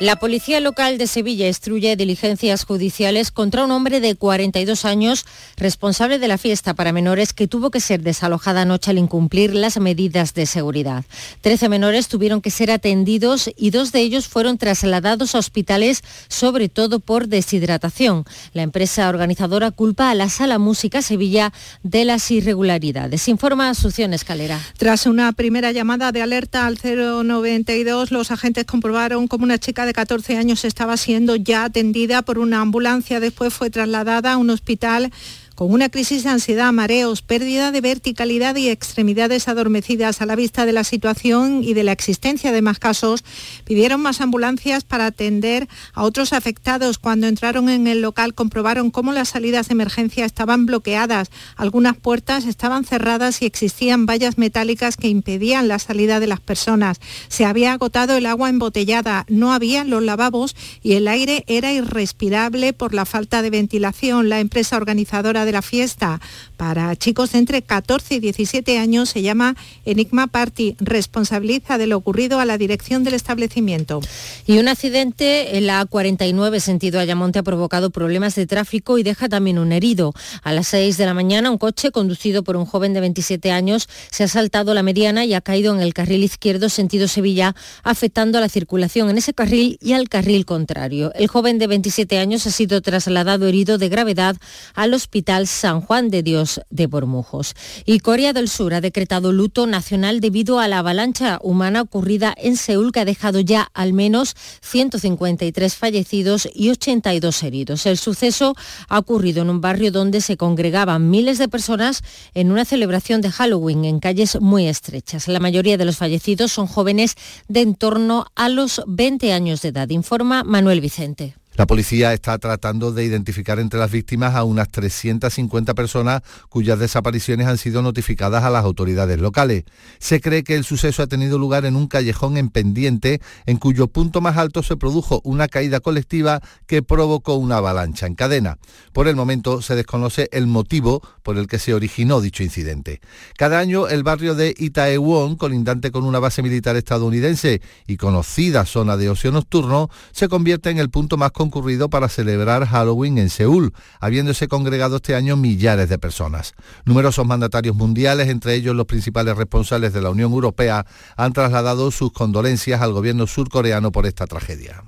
La policía local de Sevilla instruye diligencias judiciales contra un hombre de 42 años responsable de la fiesta para menores que tuvo que ser desalojada anoche al incumplir las medidas de seguridad. Trece menores tuvieron que ser atendidos y dos de ellos fueron trasladados a hospitales, sobre todo por deshidratación. La empresa organizadora culpa a la Sala Música Sevilla de las irregularidades. Informa Asunción Escalera. Tras una primera llamada de alerta al 092, los agentes comprobaron como una chica de de 14 años estaba siendo ya atendida por una ambulancia, después fue trasladada a un hospital con una crisis de ansiedad, mareos, pérdida de verticalidad y extremidades adormecidas a la vista de la situación y de la existencia de más casos, pidieron más ambulancias para atender a otros afectados. Cuando entraron en el local comprobaron cómo las salidas de emergencia estaban bloqueadas, algunas puertas estaban cerradas y existían vallas metálicas que impedían la salida de las personas. Se había agotado el agua embotellada, no había los lavabos y el aire era irrespirable por la falta de ventilación. La empresa organizadora de la fiesta para chicos entre 14 y 17 años se llama Enigma Party. Responsabiliza de lo ocurrido a la dirección del establecimiento. Y un accidente en la 49 sentido Ayamonte ha provocado problemas de tráfico y deja también un herido. A las 6 de la mañana un coche conducido por un joven de 27 años se ha saltado la mediana y ha caído en el carril izquierdo sentido Sevilla, afectando a la circulación en ese carril y al carril contrario. El joven de 27 años ha sido trasladado herido de gravedad al hospital San Juan de Dios de Bormujos. Y Corea del Sur ha decretado luto nacional debido a la avalancha humana ocurrida en Seúl que ha dejado ya al menos 153 fallecidos y 82 heridos. El suceso ha ocurrido en un barrio donde se congregaban miles de personas en una celebración de Halloween en calles muy estrechas. La mayoría de los fallecidos son jóvenes de en torno a los 20 años de edad, informa Manuel Vicente. La policía está tratando de identificar entre las víctimas a unas 350 personas cuyas desapariciones han sido notificadas a las autoridades locales. Se cree que el suceso ha tenido lugar en un callejón en pendiente en cuyo punto más alto se produjo una caída colectiva que provocó una avalancha en cadena. Por el momento se desconoce el motivo por el que se originó dicho incidente. Cada año el barrio de Itaewon, colindante con una base militar estadounidense y conocida zona de ocio nocturno, se convierte en el punto más concurrido para celebrar Halloween en Seúl, habiéndose congregado este año millares de personas. Numerosos mandatarios mundiales, entre ellos los principales responsables de la Unión Europea, han trasladado sus condolencias al gobierno surcoreano por esta tragedia.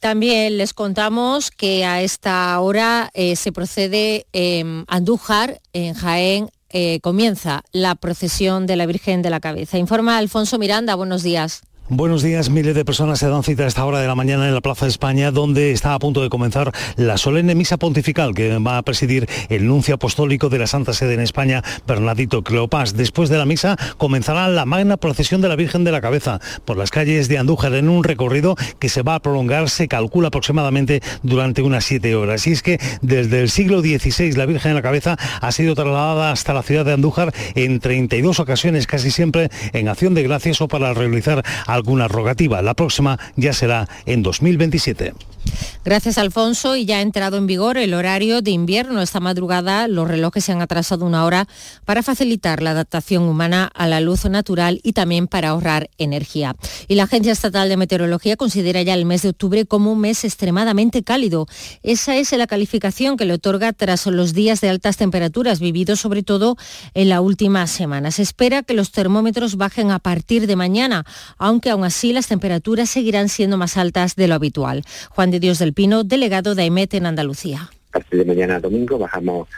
También les contamos que a esta hora eh, se procede en Andújar, en Jaén, eh, comienza la procesión de la Virgen de la Cabeza. Informa Alfonso Miranda, buenos días. Buenos días, miles de personas se dan cita a esta hora de la mañana en la Plaza de España, donde está a punto de comenzar la solemne misa pontifical que va a presidir el nuncio apostólico de la Santa Sede en España, Bernardito Cleopas. Después de la misa comenzará la magna procesión de la Virgen de la Cabeza por las calles de Andújar en un recorrido que se va a prolongar, se calcula aproximadamente durante unas siete horas. Y es que desde el siglo XVI la Virgen de la Cabeza ha sido trasladada hasta la ciudad de Andújar en 32 ocasiones, casi siempre en acción de gracias o para realizar alguna rogativa. La próxima ya será en 2027. Gracias, Alfonso. Y ya ha entrado en vigor el horario de invierno. Esta madrugada los relojes se han atrasado una hora para facilitar la adaptación humana a la luz natural y también para ahorrar energía. Y la Agencia Estatal de Meteorología considera ya el mes de octubre como un mes extremadamente cálido. Esa es la calificación que le otorga tras los días de altas temperaturas vividos sobre todo en la última semana. Se espera que los termómetros bajen a partir de mañana, aunque aún así las temperaturas seguirán siendo más altas de lo habitual. Dios del Pino, delegado de AEMET en Andalucía. A partir de mañana domingo bajamos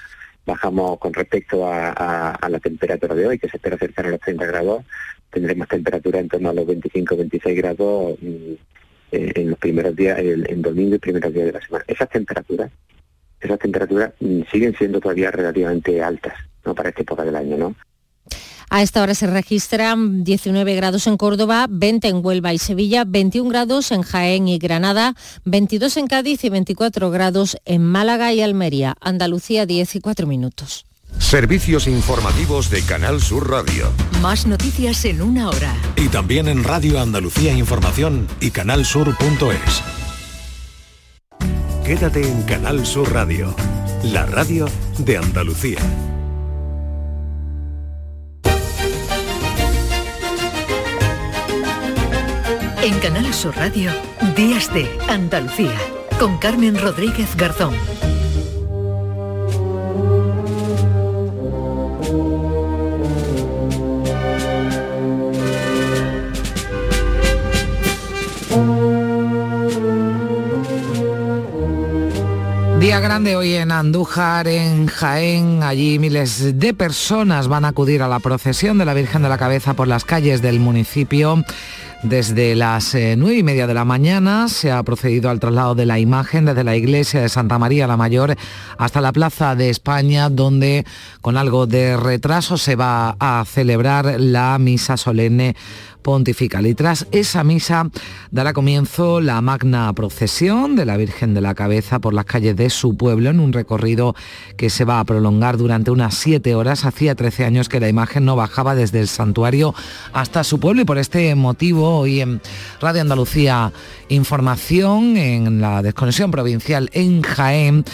bajamos con respecto a, la temperatura de hoy, que se espera cercana a los 30 grados, tendremos temperatura en torno a los 25-26 grados mm, eh, en los primeros días, en domingo y primeros días de la semana. Esas temperaturas, esas temperaturas mm, siguen siendo todavía relativamente altas, ¿no? Para esta época del año, ¿no? A esta hora se registran 19 grados en Córdoba, 20 en Huelva y Sevilla, 21 grados en Jaén y Granada, 22 en Cádiz y 24 grados en Málaga y Almería. Andalucía 10 y 4 minutos. Servicios informativos de Canal Sur Radio. Más noticias en una hora. Y también en Radio Andalucía Información y canalsur.es. Quédate en Canal Sur Radio la radio de Andalucía. En Canal Sur Radio, Días de Andalucía, con Carmen Rodríguez Garzón. Día grande hoy en Andújar, en Jaén. Allí miles de personas van a acudir a la procesión de la Virgen de la Cabeza por las calles del municipio. Desde las eh, nueve y media de la mañana se ha procedido al traslado de la imagen desde la iglesia de Santa María la Mayor hasta la Plaza de España, donde con algo de retraso se va a celebrar la misa solemne pontifical. Y tras esa misa dará comienzo la magna procesión de la Virgen de la Cabeza por las calles de su pueblo en un recorrido que se va a prolongar durante unas siete horas. Hacía 13 años que la imagen no bajaba desde el santuario hasta su pueblo y por este motivo hoy en Radio Andalucía Información en la desconexión provincial en Jaén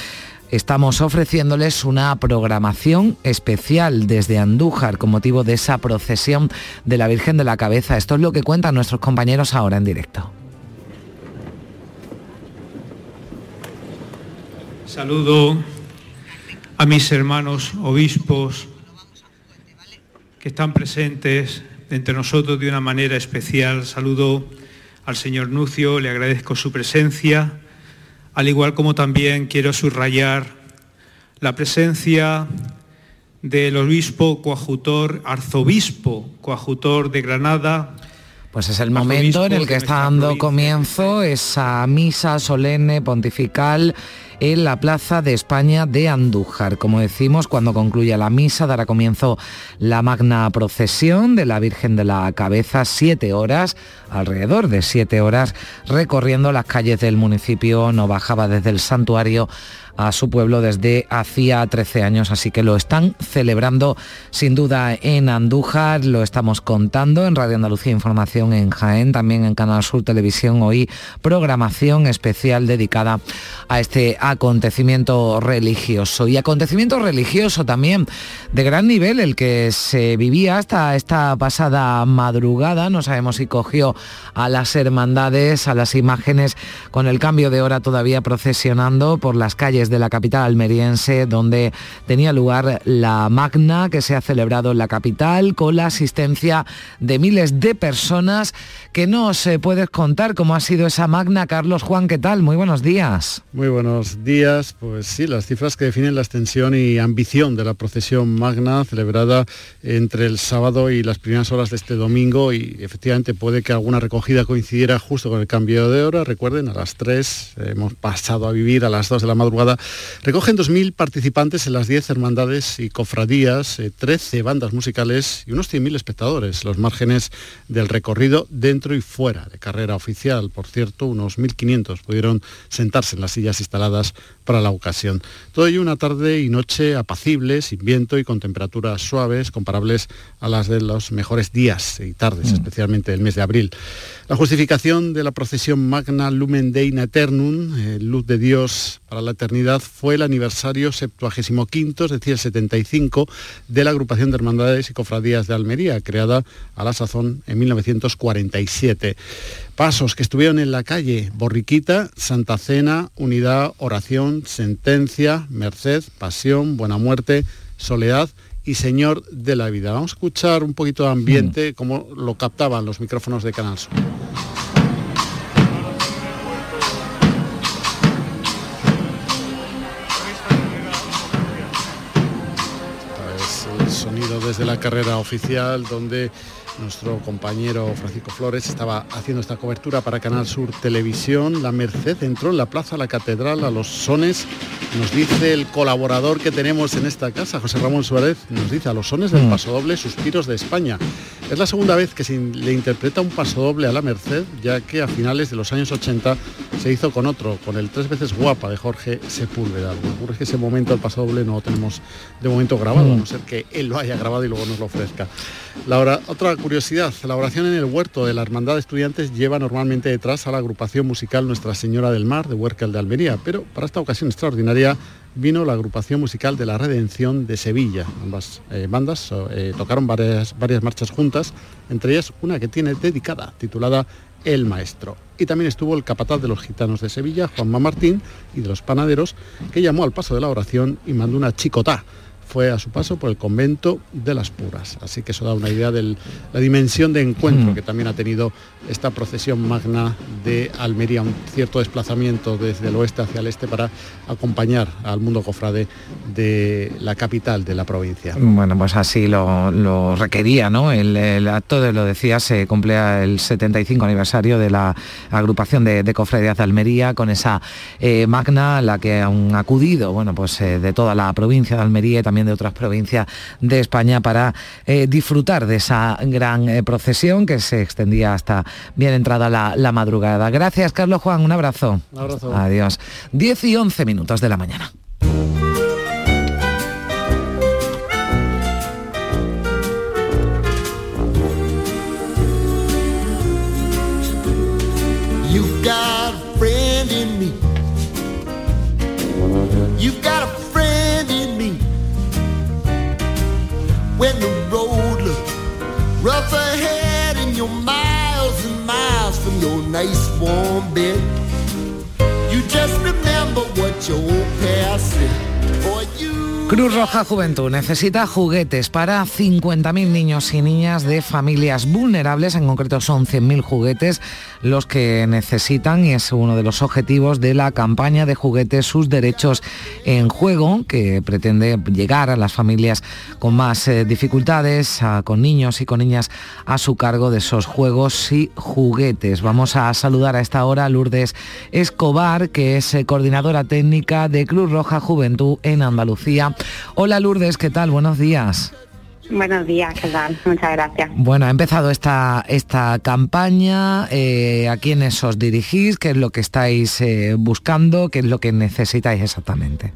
estamos ofreciéndoles una programación especial desde Andújar con motivo de esa procesión de la Virgen de la Cabeza. Esto es lo que cuentan nuestros compañeros ahora en directo. Saludo a mis hermanos obispos que están presentes entre nosotros de una manera especial. Saludo al señor Nucio, le agradezco su presencia al igual como también quiero subrayar la presencia del obispo coajutor, arzobispo coajutor de Granada, pues es el momento en el que está dando comienzo esa misa solemne pontifical en la Plaza de España de Andújar. Como decimos, cuando concluya la misa dará comienzo la magna procesión de la Virgen de la Cabeza, siete horas, alrededor de siete horas, recorriendo las calles del municipio. No bajaba desde el santuario a su pueblo desde hacía 13 años, así que lo están celebrando sin duda en Andújar, lo estamos contando en Radio Andalucía Información en Jaén, también en Canal Sur Televisión. Hoy programación especial dedicada a este acontecimiento religioso. Y acontecimiento religioso también de gran nivel el que se vivía hasta esta pasada madrugada, no sabemos si cogió a las hermandades, a las imágenes con el cambio de hora todavía procesionando por las calles de la capital almeriense, donde tenía lugar la magna que se ha celebrado en la capital con la asistencia de miles de personas que no se puedes contar cómo ha sido esa magna. Carlos Juan, ¿qué tal? Muy buenos días. Muy buenos días. Pues sí, las cifras que definen la extensión y ambición de la procesión magna celebrada entre el sábado y las primeras horas de este domingo y efectivamente puede que alguna recogida coincidiera justo con el cambio de hora. Recuerden, a las 3 hemos pasado a vivir a las 2 de la madrugada Recogen 2.000 participantes en las 10 hermandades y cofradías, 13 eh, bandas musicales y unos 100.000 espectadores, los márgenes del recorrido dentro y fuera de carrera oficial. Por cierto, unos 1.500 pudieron sentarse en las sillas instaladas para la ocasión. Todo ello una tarde y noche apacible, sin viento y con temperaturas suaves, comparables a las de los mejores días y tardes, mm. especialmente el mes de abril. La justificación de la procesión Magna Lumen Dei Eternum, eh, Luz de Dios para la Eternidad, fue el aniversario 75, es decir, el 75, de la agrupación de hermandades y cofradías de Almería, creada a la sazón en 1947. Pasos que estuvieron en la calle, Borriquita, Santa Cena, Unidad, Oración, Sentencia, Merced, Pasión, Buena Muerte, Soledad, y Señor de la Vida. Vamos a escuchar un poquito de ambiente, como lo captaban los micrófonos de Canal Sur. Desde la carrera oficial, donde nuestro compañero Francisco Flores estaba haciendo esta cobertura para Canal Sur Televisión. La Merced entró en la Plaza La Catedral a los sones, nos dice el colaborador que tenemos en esta casa, José Ramón Suárez, nos dice a los sones del mm. pasodoble Suspiros de España. Es la segunda vez que se le interpreta un pasodoble a la Merced, ya que a finales de los años 80 se hizo con otro, con el tres veces guapa de Jorge Sepúlveda. Lo que ocurre es que ese momento el pasodoble no lo tenemos de momento grabado, a no ser que él lo haya grabado y luego nos lo ofrezca. La otra curiosidad, la oración en el huerto de la Hermandad de Estudiantes lleva normalmente detrás a la agrupación musical Nuestra Señora del Mar de Huércal de Almería, pero para esta ocasión extraordinaria vino la agrupación musical de la Redención de Sevilla. Ambas eh, bandas eh, tocaron varias, varias marchas juntas, entre ellas una que tiene dedicada, titulada El Maestro. Y también estuvo el capataz de los gitanos de Sevilla, Juanma Martín, y de los panaderos, que llamó al paso de la oración y mandó una chicotá fue a su paso por el convento de las Puras. Así que eso da una idea de la dimensión de encuentro mm. que también ha tenido esta procesión magna de Almería, un cierto desplazamiento desde el oeste hacia el este para acompañar al mundo cofrade de la capital de la provincia. Bueno, pues así lo, requería, ¿no? El, acto, de, lo decía, se cumple el 75 aniversario de la agrupación de, de cofradías de Almería con esa eh, magna a la que han acudido, bueno, pues eh, de toda la provincia de Almería y también de otras provincias de España para eh, disfrutar de esa gran eh, procesión que se extendía hasta bien entrada la, madrugada. Gracias, Carlos Juan, un abrazo. Un abrazo. Adiós. 10 y 11 minutos de la mañana. Cruz Roja Juventud necesita juguetes para 50.000 niños y niñas de familias vulnerables, en concreto son 100.000 juguetes los que necesitan y es uno de los objetivos de la campaña de juguetes Sus Derechos en Juego, que pretende llegar a las familias con más eh, dificultades, con niños y con niñas a su cargo de esos juegos y juguetes. Vamos a saludar a esta hora a Lourdes Escobar, que es eh, coordinadora técnica de Cruz Roja Juventud en Andalucía Hola Lourdes, ¿qué tal? Buenos días. Buenos días, ¿qué tal? Muchas gracias. Bueno, ha empezado esta, esta campaña, eh, ¿a quiénes os dirigís? ¿Qué es lo que estáis eh, buscando? ¿Qué es lo que necesitáis exactamente?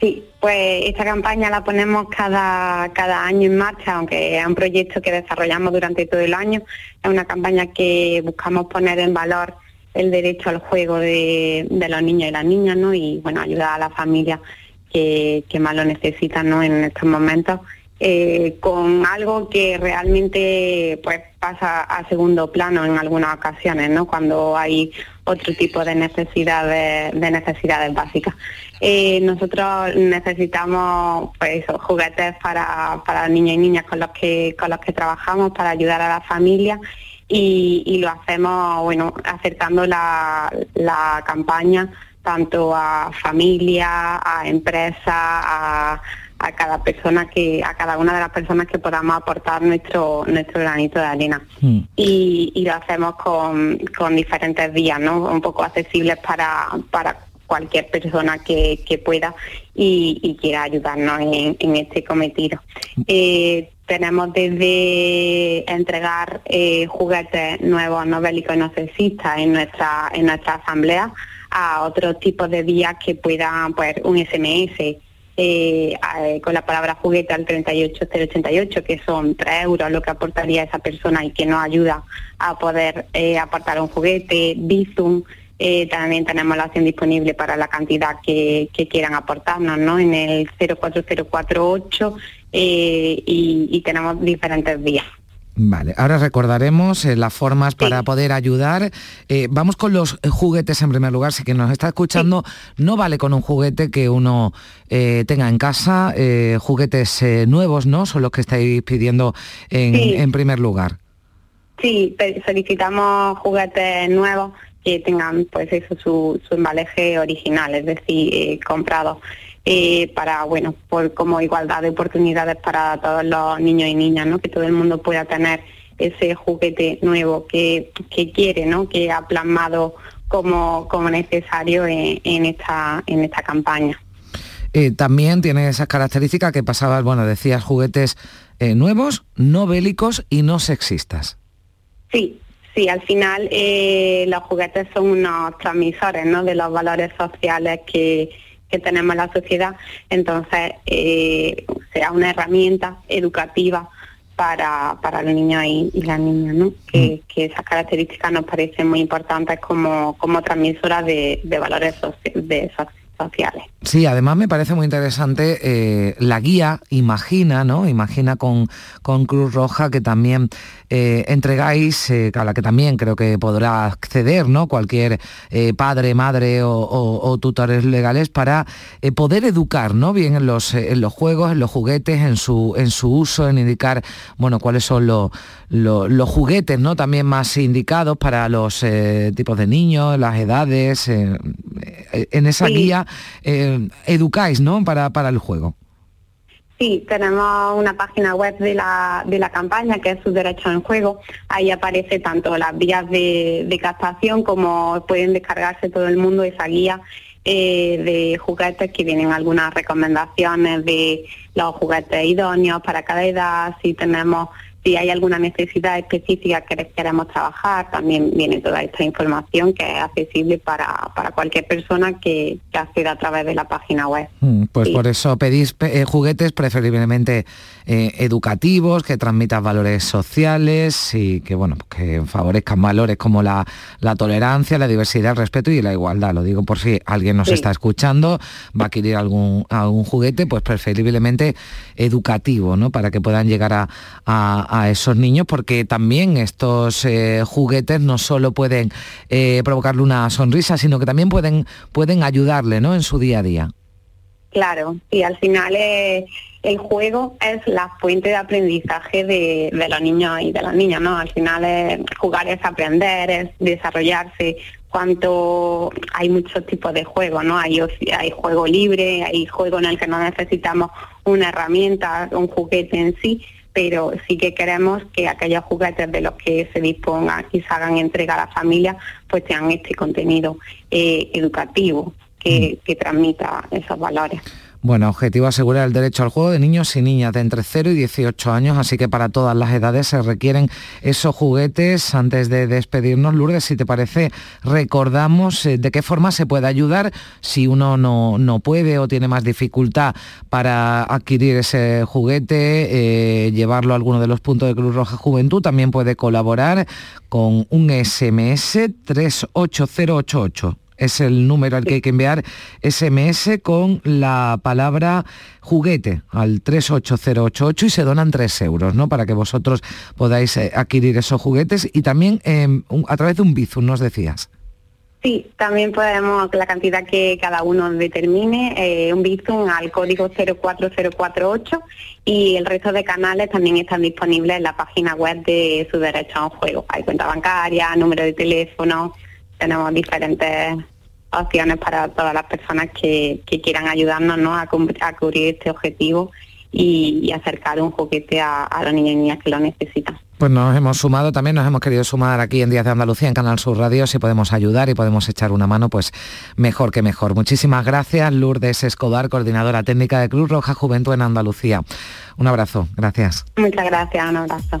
Sí, pues esta campaña la ponemos cada, cada año en marcha, aunque es un proyecto que desarrollamos durante todo el año. Es una campaña que buscamos poner en valor el derecho al juego de, de los niños y las niñas, ¿no? Y bueno, ayudar a la familia que, más lo necesitan ¿no? en estos momentos, eh, con algo que realmente pues pasa a segundo plano en algunas ocasiones, ¿no? cuando hay otro tipo de necesidades, de necesidades básicas. Eh, nosotros necesitamos pues juguetes para, para niños y niñas con los que con los que trabajamos para ayudar a la familia y, lo hacemos bueno acercando la, la campaña tanto a familia, a empresas, a, cada persona que, a cada una de las personas que podamos aportar nuestro, nuestro granito de arena. Hmm. Y, lo hacemos con, diferentes vías, ¿no? Un poco accesibles para, para cualquier persona que, pueda y, quiera ayudarnos en, este cometido. Hmm. Eh, tenemos desde entregar eh, juguetes nuevos no bélicos y no sexistas en nuestra, en nuestra asamblea a otros tipos de vías que puedan, pues, un SMS eh, con la palabra juguete al 38088, que son 3 euros lo que aportaría esa persona y que nos ayuda a poder eh, aportar un juguete, Bizum, eh, también tenemos la opción disponible para la cantidad que, quieran aportarnos, ¿no? En el 04048 y, y tenemos diferentes vías. Vale, ahora recordaremos eh, las formas para poder ayudar. Eh, vamos con los juguetes en primer lugar. Si quien nos está escuchando, no vale con un juguete que uno eh, tenga en casa. juguetes nuevos, ¿no? Son los que estáis pidiendo en, primer lugar. Sí, solicitamos juguetes nuevos que tengan pues eso su, su embaleje original, es decir, comprado. Eh, para, bueno, por como igualdad de oportunidades para todos los niños y niñas, ¿no? Que todo el mundo pueda tener ese juguete nuevo que, quiere, ¿no? Que ha plasmado como, como necesario en, esta, en esta campaña. Eh, también tiene esas características que pasabas, bueno, decías juguetes eh, nuevos, no bélicos y no sexistas. Sí, sí, al final los juguetes son unos transmisores ¿no? de los valores sociales que, que tenemos en la sociedad, entonces eh, sea una herramienta educativa para, para los niños y, las niñas, ¿no? Que, mm. que, esas características nos parecen muy importantes como, como transmisoras de, valores sociales. Sí, además me parece muy interesante eh, la guía Imagina, ¿no? Imagina con, con Cruz Roja que también eh, entregáis, eh, a la que también creo que podrá acceder, ¿no? Cualquier padre, madre o, tutores legales para poder educar, ¿no? Bien en los, en los juegos, en los juguetes, en su, en su uso, en indicar, bueno, cuáles son los, los, juguetes, ¿no? También más indicados para los tipos de niños, las edades. en esa guía educáis, ¿no? Para, para el juego. Sí, tenemos una página web de la, de la campaña que es su derecho en juego. Ahí aparece tanto las vías de, de captación como pueden descargarse todo el mundo esa guía eh, de juguetes que vienen algunas recomendaciones de los juguetes idóneos para cada edad, si tenemos si hay alguna necesidad específica que queremos trabajar, también viene toda esta información que es accesible para, para cualquier persona que, que, acceda a través de la página web. Mm, pues por eso pedís eh, juguetes preferiblemente eh, educativos, que transmitan valores sociales y que, bueno, que favorezcan valores como la, la, tolerancia, la diversidad, el respeto y la igualdad. Lo digo por si alguien nos está escuchando, va a adquirir algún, algún juguete, pues preferiblemente educativo, ¿no? Para que puedan llegar a a esos niños porque también estos eh, juguetes no solo pueden eh, provocarle una sonrisa, sino que también pueden, pueden ayudarle ¿no? en su día a día. Claro, y al final eh, el juego es la fuente de aprendizaje de, los niños y de las niñas, ¿no? Al final jugar es aprender, es desarrollarse. Cuanto hay muchos tipos de juegos, ¿no? Hay, hay juego libre, hay juego en el que no necesitamos una herramienta, un juguete en sí, pero sí que queremos que aquellos juguetes de los que se dispongan y se hagan entrega a la familia, pues tengan este contenido eh, educativo que, mm. que transmita esos valores. Bueno, objetivo asegurar el derecho al juego de niños y niñas de entre 0 y 18 años, así que para todas las edades se requieren esos juguetes. Antes de despedirnos, Lourdes, si te parece, recordamos eh, de qué forma se puede ayudar si uno no, no puede o tiene más dificultad para adquirir ese juguete, eh, llevarlo a alguno de los puntos de Cruz Roja Juventud. También puede colaborar con un SMS 38088 es el número al que hay que enviar SMS con la palabra juguete al 38088 y se donan 3 euros, ¿no? Para que vosotros podáis eh, adquirir esos juguetes y también em, a través de un Bizum, nos decías. Sí, también podemos, la cantidad que cada uno determine, eh, un Bizum al código 04048 y el resto de canales también están disponibles en la página web de su derecho a un juego. Hay cuenta bancaria, número de teléfono, tenemos diferentes opciones para todas las personas que, quieran ayudarnos ¿no? a, cubrir este objetivo y, acercar un juguete a, a los niños y niñas que lo necesitan. Pues nos hemos sumado, también nos hemos querido sumar aquí en Días de Andalucía, en Canal Sur Radio, si podemos ayudar y podemos echar una mano, pues mejor que mejor. Muchísimas gracias, Lourdes Escobar, coordinadora técnica de Cruz Roja Juventud en Andalucía. Un abrazo, gracias. Muchas gracias, un abrazo.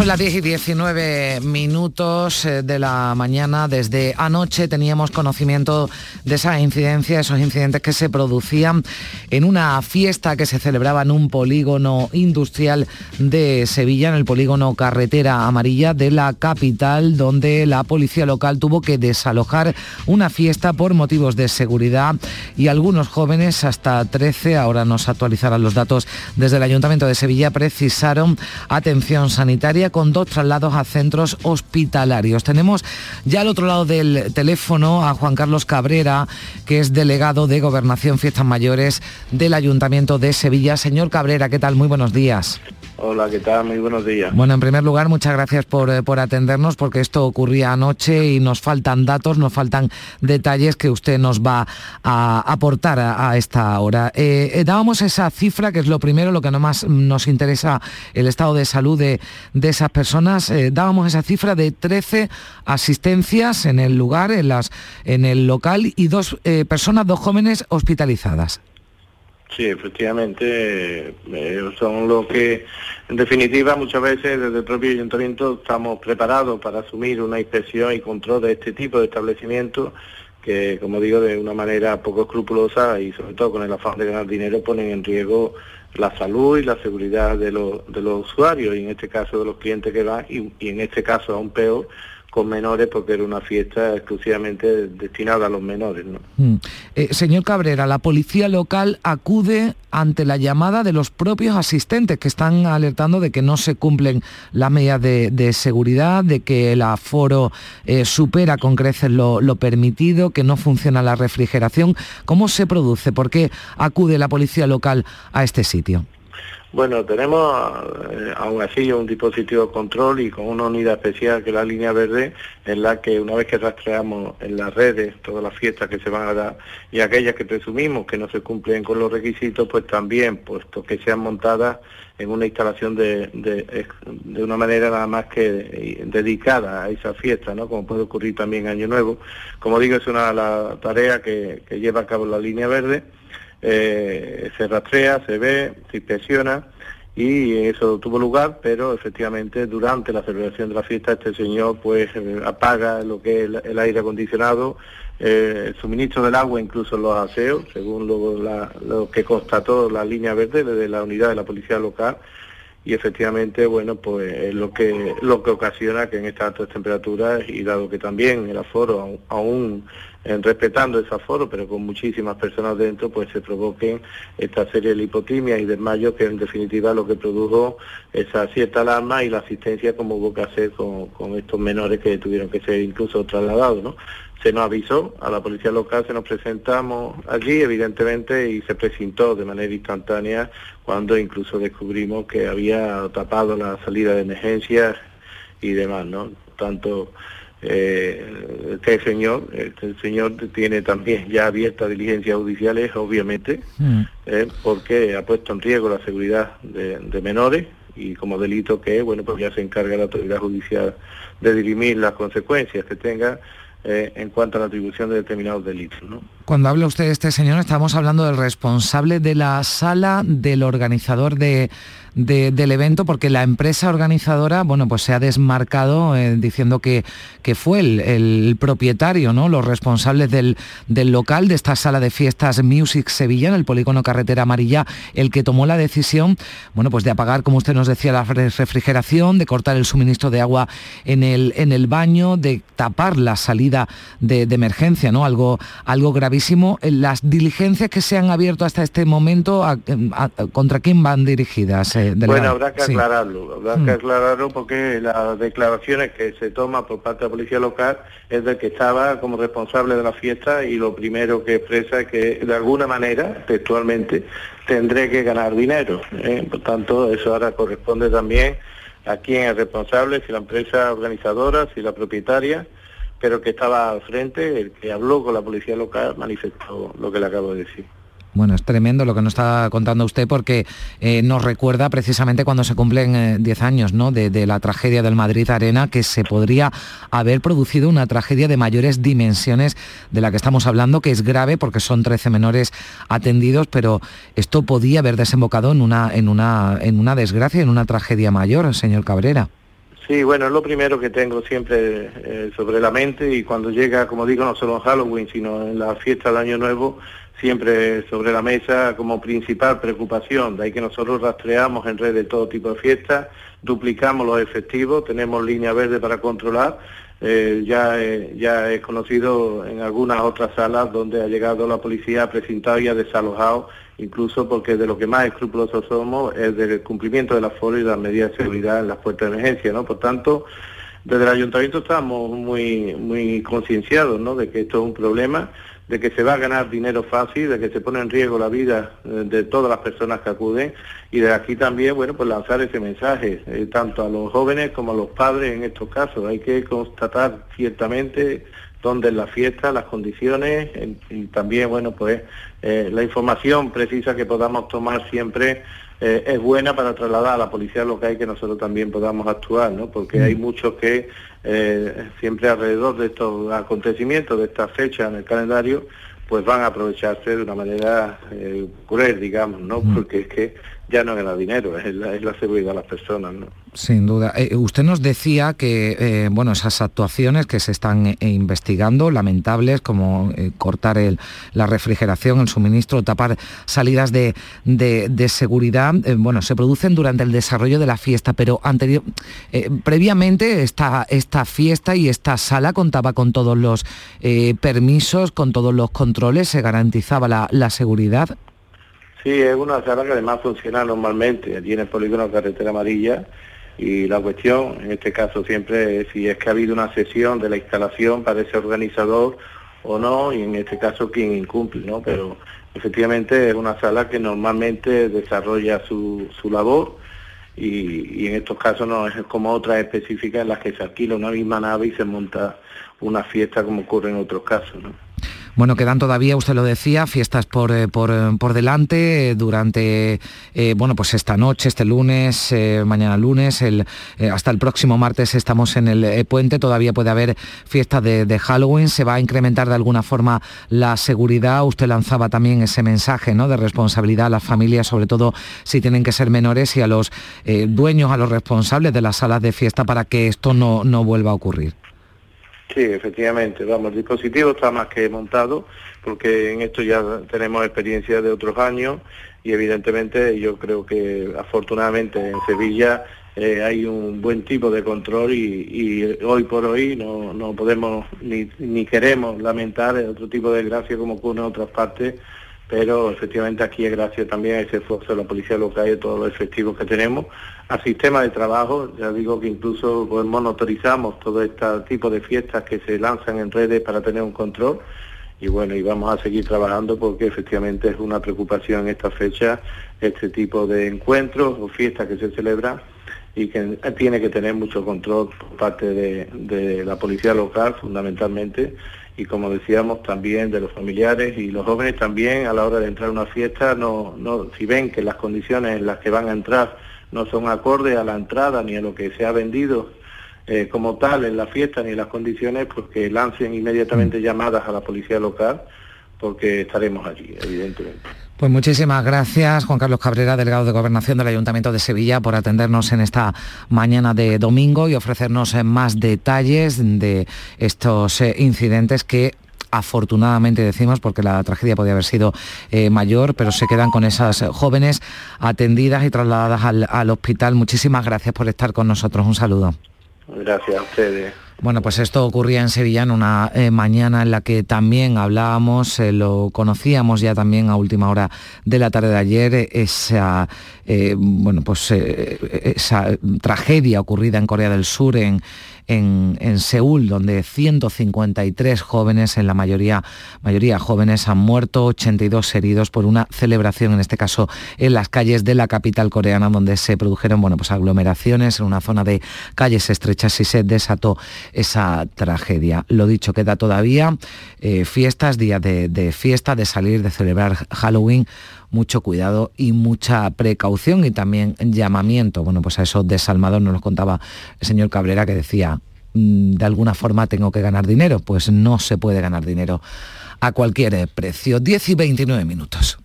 Son las 10 y 19 minutos eh, de la mañana. Desde anoche teníamos conocimiento de esa incidencia, esos incidentes que se producían en una fiesta que se celebraba en un polígono industrial de Sevilla, en el polígono Carretera Amarilla de la capital, donde la policía local tuvo que desalojar una fiesta por motivos de seguridad y algunos jóvenes, hasta 13, ahora nos actualizarán los datos desde el Ayuntamiento de Sevilla, precisaron atención sanitaria con dos traslados a centros hospitalarios. Tenemos ya al otro lado del teléfono a Juan Carlos Cabrera, que es delegado de Gobernación Fiestas Mayores del Ayuntamiento de Sevilla. Señor Cabrera, ¿qué tal? Muy buenos días. Hola, ¿qué tal? Muy buenos días. Bueno, en primer lugar, muchas gracias por, eh, por, atendernos porque esto ocurría anoche y nos faltan datos, nos faltan detalles que usted nos va a aportar a, esta hora. Eh, eh, dábamos esa cifra, que es lo primero, lo que no más nos interesa el estado de salud de, de esas personas. dábamos esa cifra de 13 asistencias en el lugar, en, las, en el local y dos personas, dos jóvenes hospitalizadas. Sí, efectivamente, eh, son lo que, en definitiva, muchas veces desde el propio ayuntamiento estamos preparados para asumir una inspección y control de este tipo de establecimientos que, como digo, de una manera poco escrupulosa y sobre todo con el afán de ganar dinero ponen en riesgo la salud y la seguridad de los, de los usuarios y en este caso de los clientes que van y, y en este caso aún peor con menores porque era una fiesta exclusivamente destinada a los menores. ¿no? Mm. Eh, señor Cabrera, la policía local acude ante la llamada de los propios asistentes que están alertando de que no se cumplen las medidas de, seguridad, de que el aforo eh, supera con creces lo, lo permitido, que no funciona la refrigeración. ¿Cómo se produce? ¿Por qué acude la policía local a este sitio? Bueno, tenemos eh, aún así un dispositivo de control y con una unidad especial que es la línea verde, en la que una vez que rastreamos en las redes todas las fiestas que se van a dar y aquellas que presumimos que no se cumplen con los requisitos, pues también, puesto que sean montadas en una instalación de, de, una manera nada más que dedicada a esa fiesta, ¿no? Como puede ocurrir también Año Nuevo. Como digo, es una la tarea que, que lleva a cabo la línea verde eh, se rastrea, se ve, se inspecciona y eso tuvo lugar, pero efectivamente durante la celebración de la fiesta este señor pues eh, apaga lo que es el, aire acondicionado, eh, el suministro del agua, incluso los aseos, según lo, que constató la línea verde de la unidad de la policía local. Y efectivamente bueno pues es lo que lo que ocasiona que en estas altas temperaturas y dado que también el aforo aún respetando ese aforo, pero con muchísimas personas dentro, pues se provoquen esta serie de lipotimia y desmayos, que en definitiva lo que produjo esa cierta alarma y la asistencia como hubo que hacer con, estos menores que tuvieron que ser incluso trasladados, ¿no? Se nos avisó a la policía local, se nos presentamos allí, evidentemente, y se presentó de manera instantánea cuando incluso descubrimos que había tapado la salida de emergencias y demás, ¿no? Tanto eh, este señor, este señor tiene también ya abiertas diligencias judiciales, obviamente, mm. eh, porque ha puesto en riesgo la seguridad de, menores y como delito que bueno, pues ya se encarga la autoridad judicial de dirimir las consecuencias que tenga eh, en cuanto a la atribución de determinados delitos. ¿no? Cuando habla usted de este señor, estamos hablando del responsable de la sala, del organizador de, del evento porque la empresa organizadora, bueno, pues se ha desmarcado eh, diciendo que, que fue el, propietario, ¿no? Los responsables del, del, local, de esta sala de fiestas Music Sevilla, en el polígono Carretera Amarilla, el que tomó la decisión, bueno, pues de apagar, como usted nos decía, la refrigeración, de cortar el suministro de agua en el, en el baño, de tapar la salida de, emergencia, ¿no? Algo, algo gravísimo. Las diligencias que se han abierto hasta este momento, ¿contra quién van dirigidas? bueno, habrá que aclararlo, habrá que mm. aclararlo porque las declaraciones que se toman por parte de la policía local es de que estaba como responsable de la fiesta y lo primero que expresa es que de alguna manera, textualmente, tendré que ganar dinero. ¿eh? Por tanto, eso ahora corresponde también a quién es responsable, si la empresa organizadora, si la propietaria, pero que estaba al frente, el que habló con la policía local manifestó lo que le acabo de decir. Bueno, es tremendo lo que nos está contando usted porque eh, nos recuerda precisamente cuando se cumplen 10 eh, años ¿no? de, la tragedia del Madrid Arena, que se podría haber producido una tragedia de mayores dimensiones de la que estamos hablando, que es grave porque son 13 menores atendidos, pero esto podía haber desembocado en una, en una, en una desgracia, en una tragedia mayor, señor Cabrera. Sí, bueno, es lo primero que tengo siempre eh, sobre la mente y cuando llega, como digo, no solo en Halloween, sino en la fiesta del Año Nuevo, siempre sobre la mesa como principal preocupación. De ahí que nosotros rastreamos en red de todo tipo de fiestas, duplicamos los efectivos, tenemos línea verde para controlar. Eh, ya, ya he conocido en algunas otras salas donde ha llegado la policía, ha presentado y ha desalojado, incluso porque de lo que más escrupulosos somos es del cumplimiento de la aforo y las medidas de seguridad en las puertas de emergencia. ¿no? Por tanto, desde el ayuntamiento estamos muy, muy concienciados ¿no? de que esto es un problema de que se va a ganar dinero fácil, de que se pone en riesgo la vida eh, de todas las personas que acuden y de aquí también, bueno, pues lanzar ese mensaje, eh, tanto a los jóvenes como a los padres en estos casos. Hay que constatar ciertamente dónde es la fiesta, las condiciones y también, bueno, pues eh, la información precisa que podamos tomar siempre es buena para trasladar a la policía local y que nosotros también podamos actuar, ¿no? Porque hay mm. muchos que eh, siempre alrededor de estos acontecimientos, de esta fecha en el calendario, pues van a aprovecharse de una manera eh, cruel, digamos, ¿no? Porque es que ya no gana dinero, es la, seguridad de las personas. Sin duda. Eh, usted nos decía que eh, bueno, esas actuaciones que se están eh, investigando, lamentables, como cortar el, la refrigeración, el suministro, tapar salidas de, de, seguridad, bueno, se producen durante el desarrollo de la fiesta, pero anterior, previamente esta, esta fiesta y esta sala contaba con todos los permisos, con todos los controles, se garantizaba la, la seguridad. Sí, es una sala que además funciona normalmente, allí en el polígono Carretera Amarilla, y la cuestión, en este caso siempre, es si es que ha habido una sesión de la instalación para ese organizador o no, y en este caso quien incumple, ¿no? Pero efectivamente es una sala que normalmente desarrolla su, su labor y, y, en estos casos no es como otras específicas en las que se alquila una misma nave y se monta una fiesta como ocurre en otros casos, ¿no? Bueno, quedan todavía, usted lo decía, fiestas por, eh, por, eh, por delante durante, eh, bueno, pues esta noche, este lunes, mañana lunes, hasta el próximo martes estamos en el puente, todavía puede haber fiestas de, de, Halloween, se va a incrementar de alguna forma la seguridad, usted lanzaba también ese mensaje ¿no? de responsabilidad a las familias, sobre todo si tienen que ser menores y a los dueños, a los responsables de las salas de fiesta para que esto no, no vuelva a ocurrir. Sí, efectivamente, vamos, el dispositivo está más que montado, porque en esto ya tenemos experiencia de otros años y evidentemente yo creo que afortunadamente en Sevilla eh, hay un buen tipo de control y, hoy por hoy no, no podemos ni, ni queremos lamentar otro tipo de desgracia como ocurre en otras partes pero efectivamente aquí es gracias también a ese esfuerzo de la policía local y de todos los efectivos que tenemos, al sistema de trabajo, ya digo que incluso pues, todo este tipo de fiestas que se lanzan en redes para tener un control. Y bueno, y vamos a seguir trabajando porque efectivamente es una preocupación en esta fecha este tipo de encuentros o fiestas que se celebran y que tiene que tener mucho control por parte de, de la policía local fundamentalmente y como decíamos también de los familiares y los jóvenes también a la hora de entrar a una fiesta no, no si ven que las condiciones en las que van a entrar no son acordes a la entrada ni a lo que se ha vendido eh, como tal en la fiesta ni en las condiciones pues que lancen inmediatamente mm. llamadas a la policía local porque estaremos allí evidentemente pues muchísimas gracias, Juan Carlos Cabrera, delegado de Gobernación del Ayuntamiento de Sevilla, por atendernos en esta mañana de domingo y ofrecernos eh, más detalles de estos eh, incidentes que afortunadamente decimos, porque la tragedia podía haber sido eh, mayor, pero se quedan con esas jóvenes atendidas y trasladadas al, al hospital. Muchísimas gracias por estar con nosotros. Un saludo. Gracias a ustedes. Bueno, pues esto ocurría en Sevilla en una eh, mañana en la que también hablábamos, eh, lo conocíamos ya también a última hora de la tarde de ayer, esa, eh, bueno, pues, esa tragedia ocurrida en Corea del Sur, en, en, Seúl, donde 153 jóvenes, en la mayoría, mayoría jóvenes, han muerto, 82 heridos por una celebración, en este caso en las calles de la capital coreana, donde se produjeron bueno, pues aglomeraciones en una zona de calles estrechas y se desató esa tragedia. Lo dicho, queda todavía eh, fiestas, días de, de fiesta, de salir, de celebrar Halloween mucho cuidado y mucha precaución y también llamamiento. Bueno, pues a esos desalmados nos lo contaba el señor Cabrera que decía, mm, de alguna forma tengo que ganar dinero. Pues no se puede ganar dinero a cualquier precio. 10 y 29 minutos.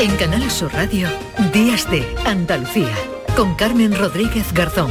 En Canal Sur Radio, Días de Andalucía, con Carmen Rodríguez Garzón.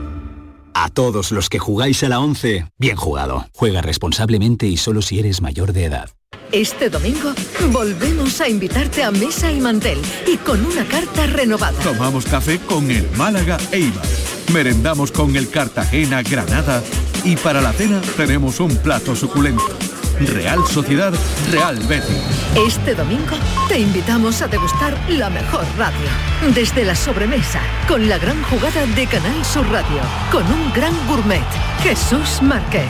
A todos los que jugáis a la 11, bien jugado. Juega responsablemente y solo si eres mayor de edad. Este domingo volvemos a invitarte a mesa y mantel y con una carta renovada. Tomamos café con el Málaga Eibar. Merendamos con el Cartagena Granada y para la cena tenemos un plato suculento. Real Sociedad, Real Betis. Este domingo te invitamos a degustar la mejor radio. Desde la sobremesa, con la gran jugada de Canal Sur Radio, con un gran gourmet, Jesús Márquez.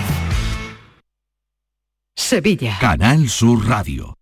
Sevilla. Canal Sur Radio.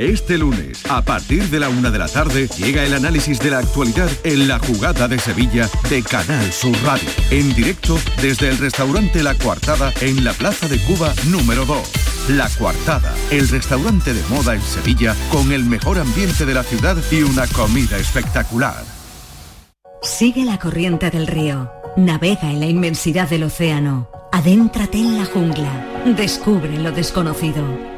Este lunes, a partir de la una de la tarde, llega el análisis de la actualidad en la jugada de Sevilla de Canal Sur Radio. En directo desde el restaurante La Coartada en la Plaza de Cuba número 2. La Coartada, el restaurante de moda en Sevilla con el mejor ambiente de la ciudad y una comida espectacular. Sigue la corriente del río. Navega en la inmensidad del océano. Adéntrate en la jungla. Descubre lo desconocido.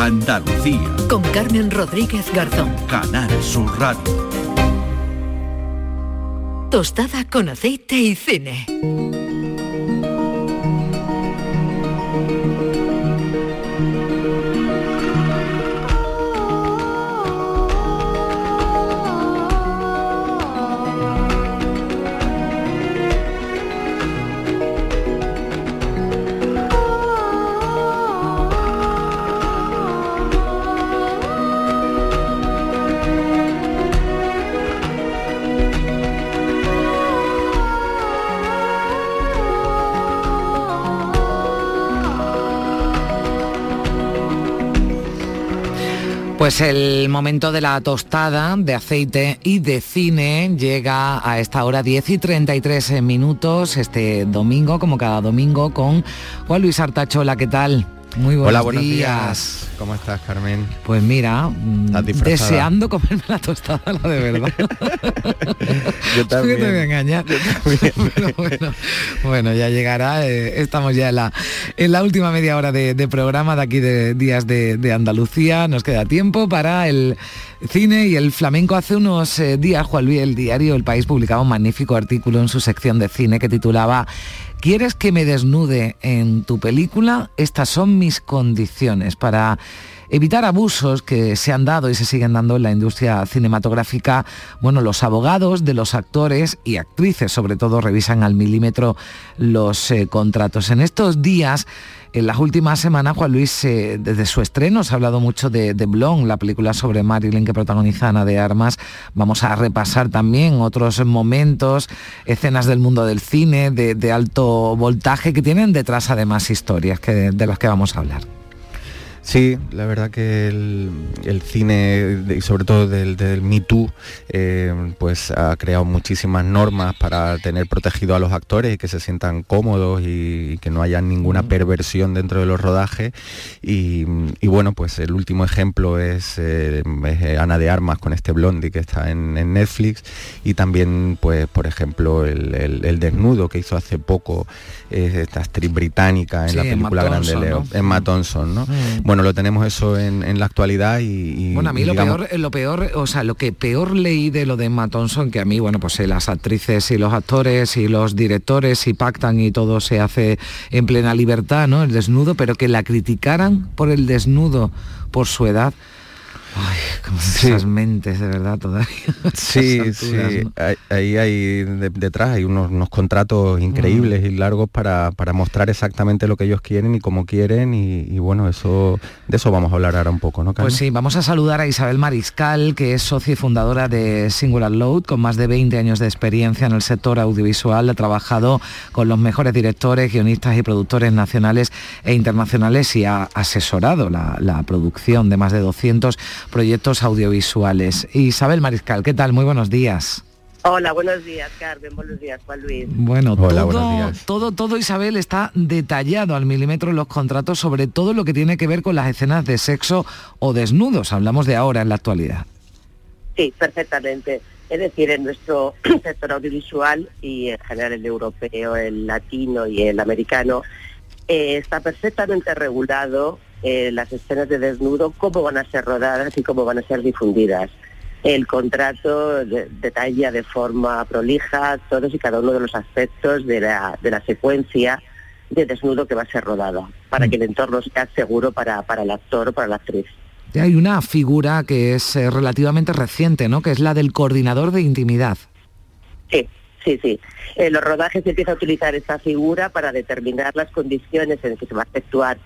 Andalucía. Con Carmen Rodríguez Garzón. Canal Sur Radio. Tostada con aceite y cine. Pues el momento de la tostada de aceite y de cine llega a esta hora 10 y 33 minutos este domingo, como cada domingo, con Juan Luis Artachola. ¿Qué tal? Muy buenos Hola, buenos días. días. ¿Cómo estás, Carmen? Pues mira, mm, deseando comerme la tostada, la de verdad. Yo también. Que te voy a engañar. Pero bueno, bueno, ya llegará. eh, estamos ya en la, en la última media hora de, de programa de aquí de Días de, de Andalucía. Nos queda tiempo para el cine y el flamenco. Hace unos eh, días, Juan Luis, el diario El País publicaba un magnífico artículo en su sección de cine que titulaba ¿Quieres que me desnude en tu película? Estas son mis condiciones para evitar abusos que se han dado y se siguen dando en la industria cinematográfica. Bueno, los abogados de los actores y actrices, sobre todo, revisan al milímetro los eh, contratos. En estos días, en las últimas semanas, Juan Luis, eh, desde su estreno, se ha hablado mucho de, de la película sobre Marilyn que protagoniza Ana de Armas. Vamos a repasar también otros momentos, escenas del mundo del cine, de, de alto voltaje, que tienen detrás además historias que, de las que vamos a hablar. Sí, la verdad que el, el cine y sobre todo del, del Me Too eh, pues ha creado muchísimas normas para tener protegido a los actores y que se sientan cómodos y, y que no haya ninguna perversión dentro de los rodajes y, y bueno pues el último ejemplo es, eh, es, eh, Ana de Armas con este Blondie que está en, en Netflix y también pues por ejemplo el, el- el desnudo que hizo hace poco eh, esta actriz británica en Sí, la Emma película Grande Thompson, Leo, ¿no? Emma Thompson, ¿no? Mm. Bueno, lo tenemos eso en, en la actualidad y, y- Bueno, a mí y lo digamos- peor, lo peor, o sea, lo que peor leí de lo de Emma Thompson, que a mí, bueno, pues eh, las actrices y los actores y los directores y pactan y todo se hace en plena libertad, ¿no? El desnudo, pero que la criticaran por el desnudo, por su edad. Ay, como esas mentes de verdad todavía. Sí, sí. Ahí hay detrás hay unos, contratos increíbles y largos para, mostrar exactamente lo que ellos quieren y cómo quieren y, bueno, eso de eso vamos a hablar ahora un poco, ¿no? Pues sí, vamos a saludar a Isabel Mariscal, que es socia y fundadora de Singular Load, con más de 20 años de experiencia en el sector audiovisual, ha trabajado con los mejores directores, guionistas y productores nacionales e internacionales y ha asesorado la, la producción de más de 200 proyectos audiovisuales. Isabel Mariscal, ¿qué tal? Muy buenos días. Hola, buenos días, Carmen. Buenos días, Juan Luis. Bueno, todo, todo, todo, Isabel, está detallado al milímetro en los contratos sobre todo lo que tiene que ver con las escenas de sexo o desnudos. Hablamos de ahora, en la actualidad. Sí, perfectamente. Es decir, en nuestro sector audiovisual y en general el europeo, el latino y el americano, eh, está perfectamente regulado eh, las escenas de desnudo, cómo van a ser rodadas y cómo van a ser difundidas. El contrato detalla de forma prolija todos y cada uno de los aspectos de la, de la secuencia de desnudo que va a ser rodada, para que el entorno sea seguro para, para el actor o para la actriz. Hay una figura que es eh, relativamente reciente, ¿no? Que es la del coordinador de intimidad. Sí, sí, sí. En los rodajes se empieza a utilizar esta figura para determinar las condiciones en que se va a efectuar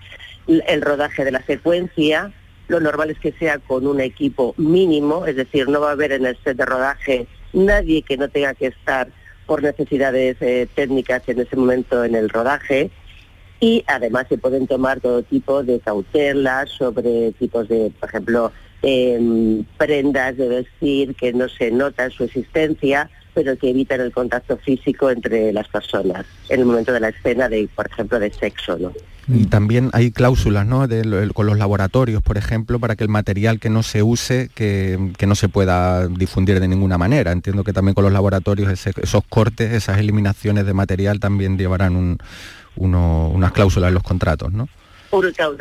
el rodaje de la secuencia. Lo normal es que sea con un equipo mínimo, es decir, no va a haber en el set de rodaje nadie que no tenga que estar por necesidades eh, técnicas en ese momento en el rodaje y además se pueden tomar todo tipo de cautelas sobre tipos de, por ejemplo, em, prendas de vestir que no se nota su existencia, pero que evitan el contacto físico entre las personas en el momento de la escena de, por ejemplo, de sexo, ¿no? Y también hay cláusulas ¿no? con los laboratorios, por ejemplo, para que el material que no se use, que, no se pueda difundir de ninguna manera. Entiendo que también con los laboratorios esos cortes, esas eliminaciones de material también llevarán un, unas cláusulas en los contratos, ¿no?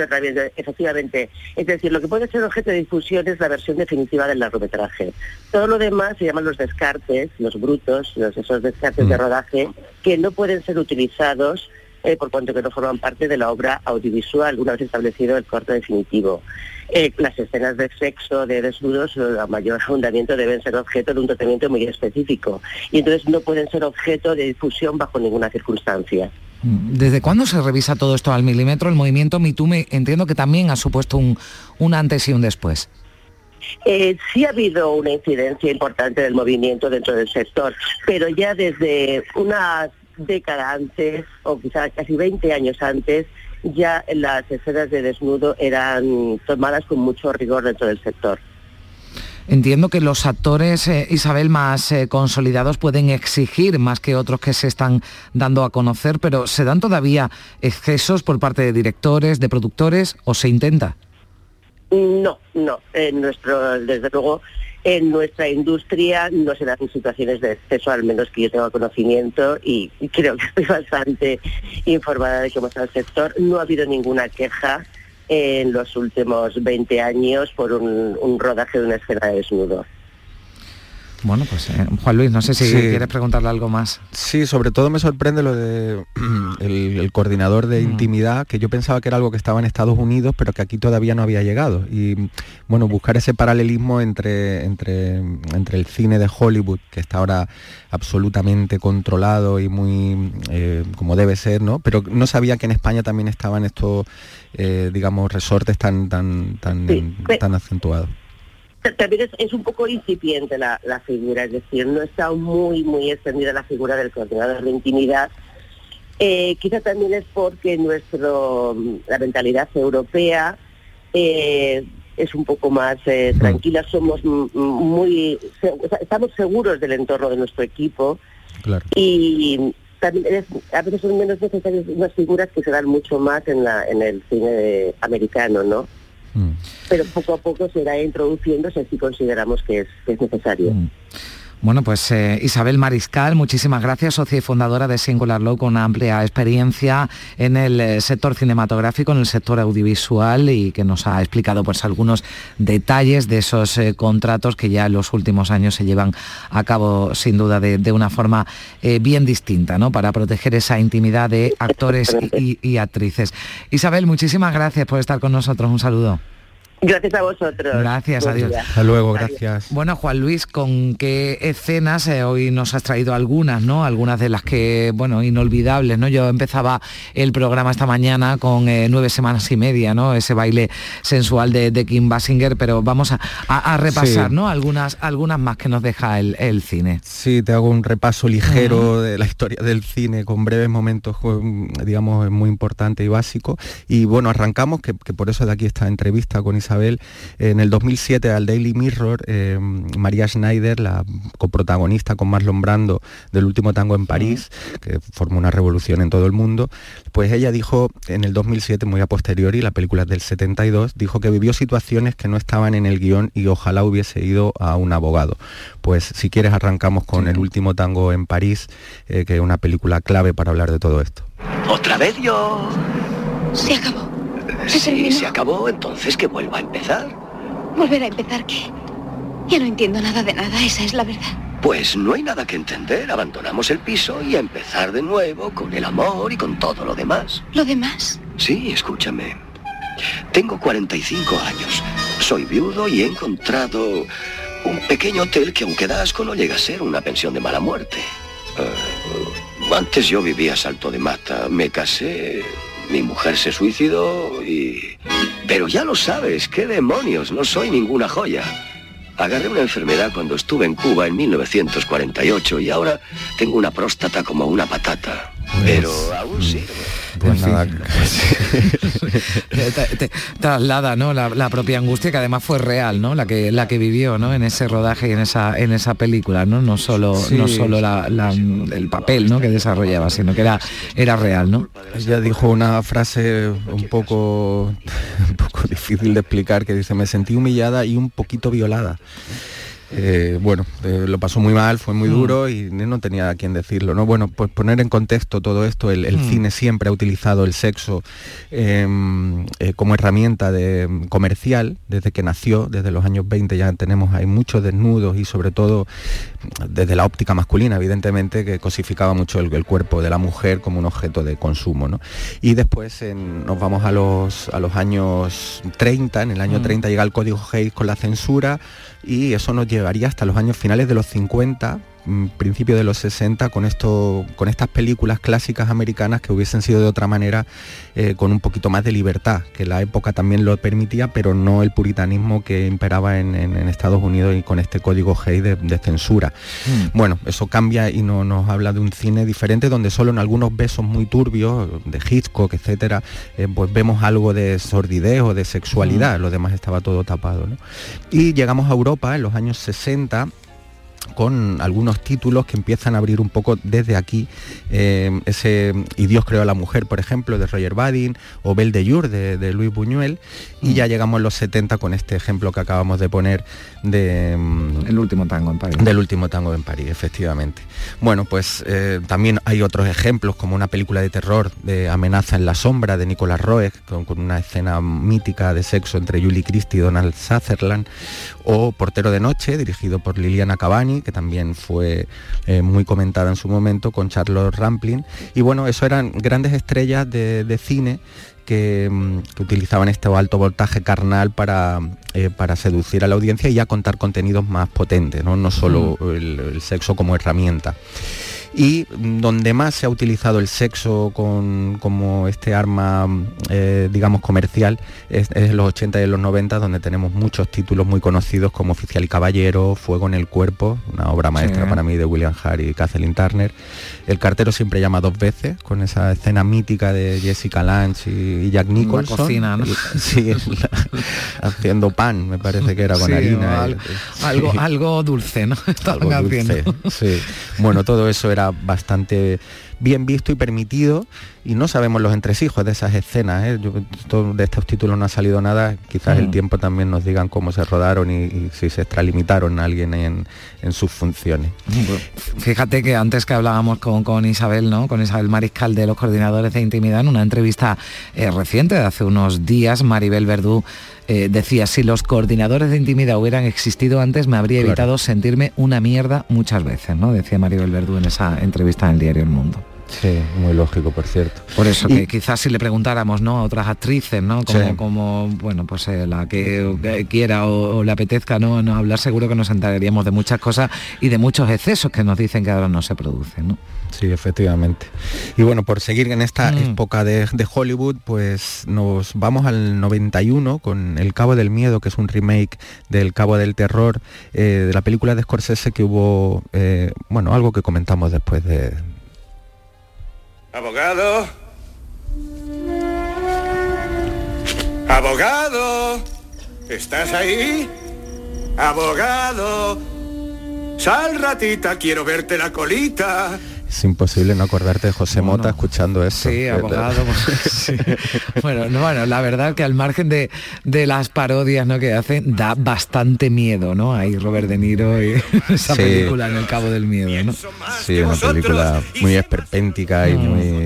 También, efectivamente. Es decir, lo que puede ser objeto de difusión es la versión definitiva del largometraje. Todo lo demás se llaman los descartes, los brutos, los, esos descartes de mm. rodaje, que no pueden ser utilizados eh, por cuanto que no forman parte de la obra audiovisual, una vez establecido el corte definitivo. Eh, las escenas de sexo, de desnudos, a mayor fundamento deben ser objeto de un tratamiento muy específico y entonces no pueden ser objeto de difusión bajo ninguna circunstancia. ¿Desde cuándo se revisa todo esto al milímetro? El movimiento MeToo entiendo que también ha supuesto un, un antes y un después. Eh, sí ha habido una incidencia importante del movimiento dentro del sector, pero ya desde una década antes, o quizás casi 20 años antes, ya las escenas de desnudo eran tomadas con mucho rigor dentro del sector. Entiendo que los actores, eh, Isabel, más eh, consolidados pueden exigir más que otros que se están dando a conocer, pero ¿se dan todavía excesos por parte de directores, de productores o se intenta? No, no. En nuestro, desde luego, en nuestra industria no se dan situaciones de exceso, al menos que yo tenga conocimiento y creo que estoy bastante informada de cómo está el sector. No ha habido ninguna queja en los últimos 20 años por un, un rodaje de una escena de desnudo. Bueno, pues eh, Juan Luis, no sé si quieres preguntarle algo más. Sí, sobre todo me sorprende lo de el, coordinador de mm. intimidad, que yo pensaba que era algo que estaba en Estados Unidos, pero que aquí todavía no había llegado. Y bueno, buscar ese paralelismo entre, entre, entre el cine de Hollywood, que está ahora absolutamente controlado y muy eh, como debe ser, ¿no? Pero no sabía que en España también estaban estos, eh, digamos, resortes tan, tan, tan, tan acentuados también es, un poco incipiente la, figura, es decir, no está muy, muy extendida la figura del coordinador de intimidad. Eh, quizá también es porque nuestro, la mentalidad europea eh, es un poco más eh, mm. tranquila, somos muy, estamos seguros del entorno de nuestro equipo y también a veces son menos necesarias unas figuras que se dan mucho más en, la, en el cine americano, ¿no? Mm. Pero poco a poco se irá introduciéndose si consideramos que es, necesario. Mm. Bueno, pues eh, Isabel Mariscal, muchísimas gracias, socia y fundadora de Singular Law, con una amplia experiencia en el eh, sector cinematográfico, en el sector audiovisual y que nos ha explicado pues algunos detalles de esos eh, contratos que ya en los últimos años se llevan a cabo sin duda de, una forma bien distinta, ¿no? Para proteger esa intimidad de actores y actrices. Isabel, muchísimas gracias por estar con nosotros. Un saludo. Gracias a vosotros. Gracias, adiós. Hasta luego, gracias. Bueno, Juan Luis, ¿con qué escenas eh, hoy nos has traído algunas, ¿no? Algunas de las que, bueno, inolvidables, ¿no? Yo empezaba el programa esta mañana con eh, nueve semanas y media, ¿no? Ese baile sensual de, Kim Basinger, pero vamos a, repasar, ¿no? Algunas, algunas más que nos deja el, cine. Sí, te hago un repaso ligero de la historia del cine con breves momentos, digamos, muy importante y básico. Y bueno, arrancamos, que, que por eso de aquí esta entrevista con Isabel en el 2007 al Daily Mirror, eh, María Schneider, la coprotagonista con Marlon Brando del último tango en París, que formó una revolución en todo el mundo, pues ella dijo en el 2007, muy a posteriori, la película es del 72, dijo que vivió situaciones que no estaban en el guion y ojalá hubiese ido a un abogado. Pues si quieres arrancamos con el último tango en París, eh, que es una película clave para hablar de todo esto. ¿Otra vez yo? Se acabó. Si se acabó, entonces que vuelva a empezar. ¿Volver a empezar qué? Ya no entiendo nada de nada, esa es la verdad. Pues no hay nada que entender. Abandonamos el piso y a empezar de nuevo con el amor y con todo lo demás. ¿Lo demás? Sí, escúchame. Tengo 45 años. Soy viudo y he encontrado un pequeño hotel que aunque da asco no llega a ser una pensión de mala muerte. Ah, antes yo vivía a salto de mata. Me casé mi mujer se suicidó y... Pero ya lo sabes, qué demonios, no soy ninguna joya. Agarré una enfermedad cuando estuve en Cuba en 1948 y ahora tengo una próstata como una patata. Pues, pero aún sirve. Pues nada, te, traslada ¿no? La, propia angustia que además fue real, ¿no? La que la que vivió, ¿no? En ese rodaje y en esa en esa película, ¿no? No solo no solo el papel, ¿no? Que desarrollaba, sino que era era real, ¿no? Ella dijo una frase un poco un poco difícil de explicar que dice me sentí humillada y un poquito violada. Eh, bueno, eh, lo pasó muy mal, fue muy mm. duro y no tenía a quién decirlo. ¿no? Bueno, pues poner en contexto todo esto, el, mm. cine siempre ha utilizado el sexo em, eh, como herramienta de, comercial desde que nació, desde los años 20 ya tenemos hay muchos desnudos y sobre todo desde la óptica masculina, evidentemente, que cosificaba mucho el, cuerpo de la mujer como un objeto de consumo. ¿no? Y después nos vamos a los, a los años 30, en el año 30 mm. llega el código Hayes con la censura, y eso nos llevaría hasta los años finales de los 50 Mm, principio de los 60 con esto con estas películas clásicas americanas que hubiesen sido de otra manera eh, con un poquito más de libertad que la época también lo permitía pero no el puritanismo que imperaba en, Estados Unidos y con este código Hay de, censura mm. bueno eso cambia y no, nos habla de un cine diferente donde solo en algunos besos muy turbios de Hitchcock etcétera eh, pues vemos algo de sordidez o de sexualidad mm. lo demás estaba todo tapado y llegamos a Europa en los años 60 con algunos títulos que empiezan a abrir un poco desde aquí eh, ese Y Dios creó a la mujer, por ejemplo, de Roger Badin, o Belle de Jour de, Luis Buñuel, y mm. ya llegamos a los 70 con este ejemplo que acabamos de poner de... Mm, El último tango en París. Del último tango en París, efectivamente. Bueno, pues eh, también hay otros ejemplos, como una película de terror de Amenaza en la sombra de Nicolas Roeg, con, una escena mítica de sexo entre Julie Christie y Donald Sutherland, o Portero de Noche, dirigido por Liliana Cavani, que también fue eh, muy comentada en su momento, con Charlotte Rampling. Y bueno, eso eran grandes estrellas de, cine mm, que, utilizaban este alto voltaje carnal para, eh, para, seducir a la audiencia y a contar contenidos más potentes, no, no solo el, sexo como herramienta y donde más se ha utilizado el sexo como este arma, eh, digamos, comercial, es, en los 80 y en los 90, donde tenemos muchos títulos muy conocidos como Oficial y Caballero, Fuego en el Cuerpo, una obra maestra para mí de William Hart y Kathleen Turner. El cartero siempre llama dos veces, con esa escena mítica de Jessica Lange y, Jack Nicholson. cocina, Sí, haciendo pan, me parece que era con harina. Algo, algo, dulce, ¿no? algo dulce, sí. Bueno, todo eso era bastante bien visto y permitido y no sabemos los entresijos de esas escenas. ¿eh? de estos títulos no ha salido nada, quizás el mm. tiempo también nos digan cómo se rodaron y, si se extralimitaron a alguien en, sus funciones. Fíjate que antes que hablábamos con, Isabel, ¿no? con Isabel Mariscal de los coordinadores de intimidad, en una entrevista eh, reciente de hace unos días, Maribel Verdú eh, decía, si los coordinadores de intimidad hubieran existido antes, me habría evitado sentirme una mierda muchas veces, ¿no? Decía Maribel Verdú en esa entrevista en el diario El Mundo. Sí, muy lógico, por cierto. Por eso que quizás si le preguntáramos, ¿no? A otras actrices, ¿no? Como, Sí. como bueno, pues eh, la que que quiera o, o le apetezca, ¿no? no hablar, seguro que nos enteraríamos de muchas cosas y de muchos excesos que nos dicen que ahora no se producen, ¿no? Sí, efectivamente. Y bueno, por seguir en esta Mm. época de, de Hollywood, pues nos vamos al 91 con El Cabo del Miedo, que es un remake del Cabo del Terror, eh, de la película de Scorsese que hubo, eh, bueno, algo que comentamos después de... Abogado. Abogado. ¿Estás ahí? Abogado. Sal ratita, quiero verte la colita. Es imposible no acordarte de José Mota escuchando esto. Sí, abogado. pues, sí. Bueno, no, bueno, la verdad que al margen de, de las parodias ¿no? que hacen, da bastante miedo, ¿no? Ahí Robert De Niro y esa Sí. película en el Cabo del Miedo, ¿no? Sí, una película muy esperpéntica y muy,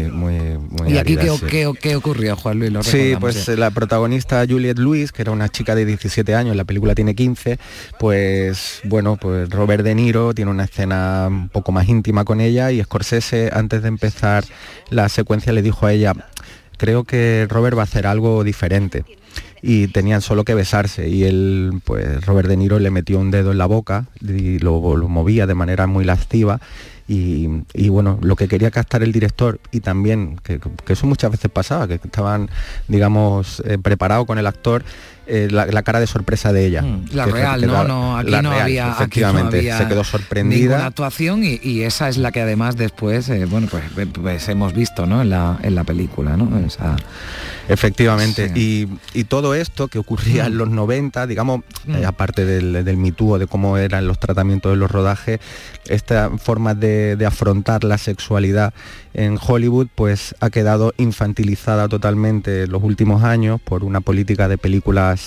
muy, ¿Y aquí árida, qué, sí. qué- qué ocurrió, Juan Luis? Lo Sí, pues ya. eh, la protagonista Juliette Lewis, que era una chica de 17 años, la película tiene 15, pues bueno, pues Robert De Niro tiene una escena un poco más íntima con ella y Scorsese antes de empezar la secuencia le dijo a ella, creo que Robert va a hacer algo diferente. Y tenían solo que besarse y él, pues Robert De Niro le metió un dedo en la boca y lo, lo movía de manera muy lasciva y, bueno, lo que quería captar el director y también, que, que eso muchas veces pasaba, que estaban, digamos, eh, preparados con el actor, eh, la, la cara de sorpresa de ella. Mm, La Que- real, que ¿no? aquí la no real, había aquí no efectivamente, había se quedó ninguna sorprendida. actuación y, y esa es la que además después, eh, bueno, pues, pues hemos visto, ¿no? En la, en la película, ¿no? Esa- Efectivamente, y, y todo esto que ocurría en los 90, digamos, Mm. eh, aparte del, del de cómo eran los tratamientos de los rodajes, esta forma de, de afrontar la sexualidad en Hollywood pues ha quedado infantilizada totalmente en los últimos años por una política de películas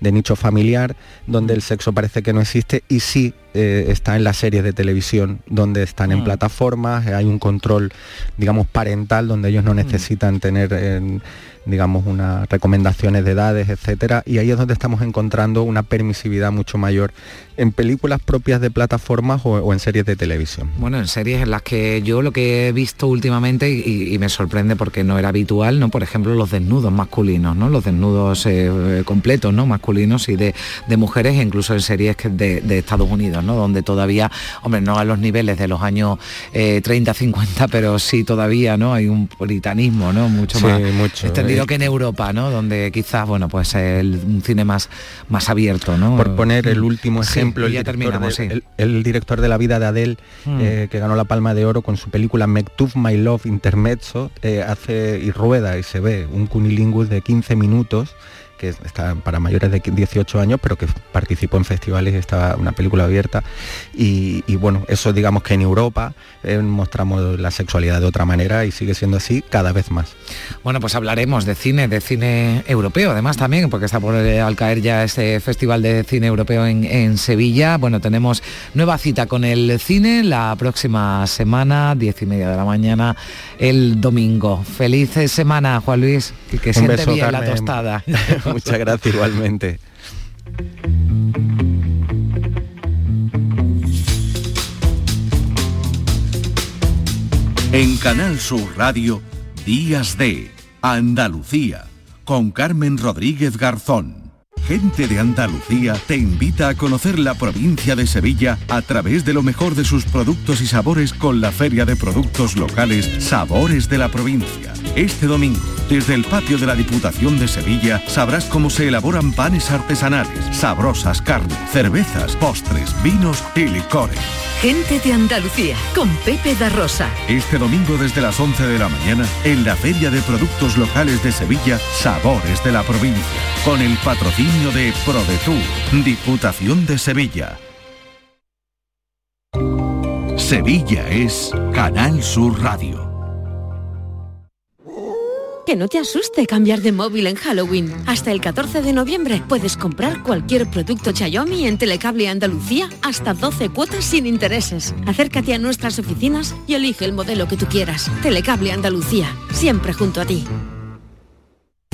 de nicho familiar, donde el sexo parece que no existe y sí eh, está en las series de televisión, donde están en Mm. plataformas, hay un control, digamos, parental, donde ellos no necesitan tener... eh, digamos, unas recomendaciones de edades, etcétera, y ahí es donde estamos encontrando una permisividad mucho mayor en películas propias de plataformas o, o en series de televisión. Bueno, en series en las que yo lo que he visto últimamente y, y me sorprende porque no era habitual, ¿no? Por ejemplo, los desnudos masculinos, ¿no? Los desnudos eh, completos, ¿no? Masculinos y de, de mujeres, incluso en series que de, de Estados Unidos, ¿no? Donde todavía, hombre, no a los niveles de los años eh, 30, 50, pero sí todavía, ¿no? Hay un puritanismo, ¿no? Mucho Sí, más mucho, extendido eh. que en Europa, ¿no? Donde quizás, bueno, pues el, un cine más, más abierto, ¿no? Por poner el último Sí, ejemplo, y el, ya director terminamos, de, sí. el- el director de La vida de Adele, Mm. eh, que ganó la Palma de Oro con su película Mektub My Love Intermezzo, eh, hace y rueda y se ve un cunilingus de 15 minutos que está para mayores de 18 años, pero que participó en festivales y estaba una película abierta. Y, y bueno, eso digamos que en Europa eh, mostramos la sexualidad de otra manera y sigue siendo así cada vez más. Bueno, pues hablaremos de cine, de cine europeo, además también, porque está por eh, al caer ya ese Festival de Cine Europeo en, en Sevilla. Bueno, tenemos nueva cita con el cine la próxima semana, diez y media de la mañana, el domingo. Feliz eh, semana, Juan Luis, que Un siente bien la tostada. Muchas gracias igualmente. En Canal Sur Radio, Días de Andalucía, con Carmen Rodríguez Garzón. Gente de Andalucía te invita a conocer la provincia de Sevilla a través de lo mejor de sus productos y sabores con la Feria de Productos Locales Sabores de la Provincia. Este domingo, desde el patio de la Diputación de Sevilla, sabrás cómo se elaboran panes artesanales, sabrosas carnes, cervezas, postres, vinos y licores. Gente de Andalucía, con Pepe da Rosa. Este domingo desde las 11 de la mañana en la Feria de Productos Locales de Sevilla, Sabores de la Provincia, con el patrocinio de ProDetour, Diputación de Sevilla. Sevilla es Canal Sur Radio. Que no te asuste cambiar de móvil en Halloween. Hasta el 14 de noviembre puedes comprar cualquier producto Xiaomi en Telecable Andalucía hasta 12 cuotas sin intereses. Acércate a nuestras oficinas y elige el modelo que tú quieras. Telecable Andalucía, siempre junto a ti.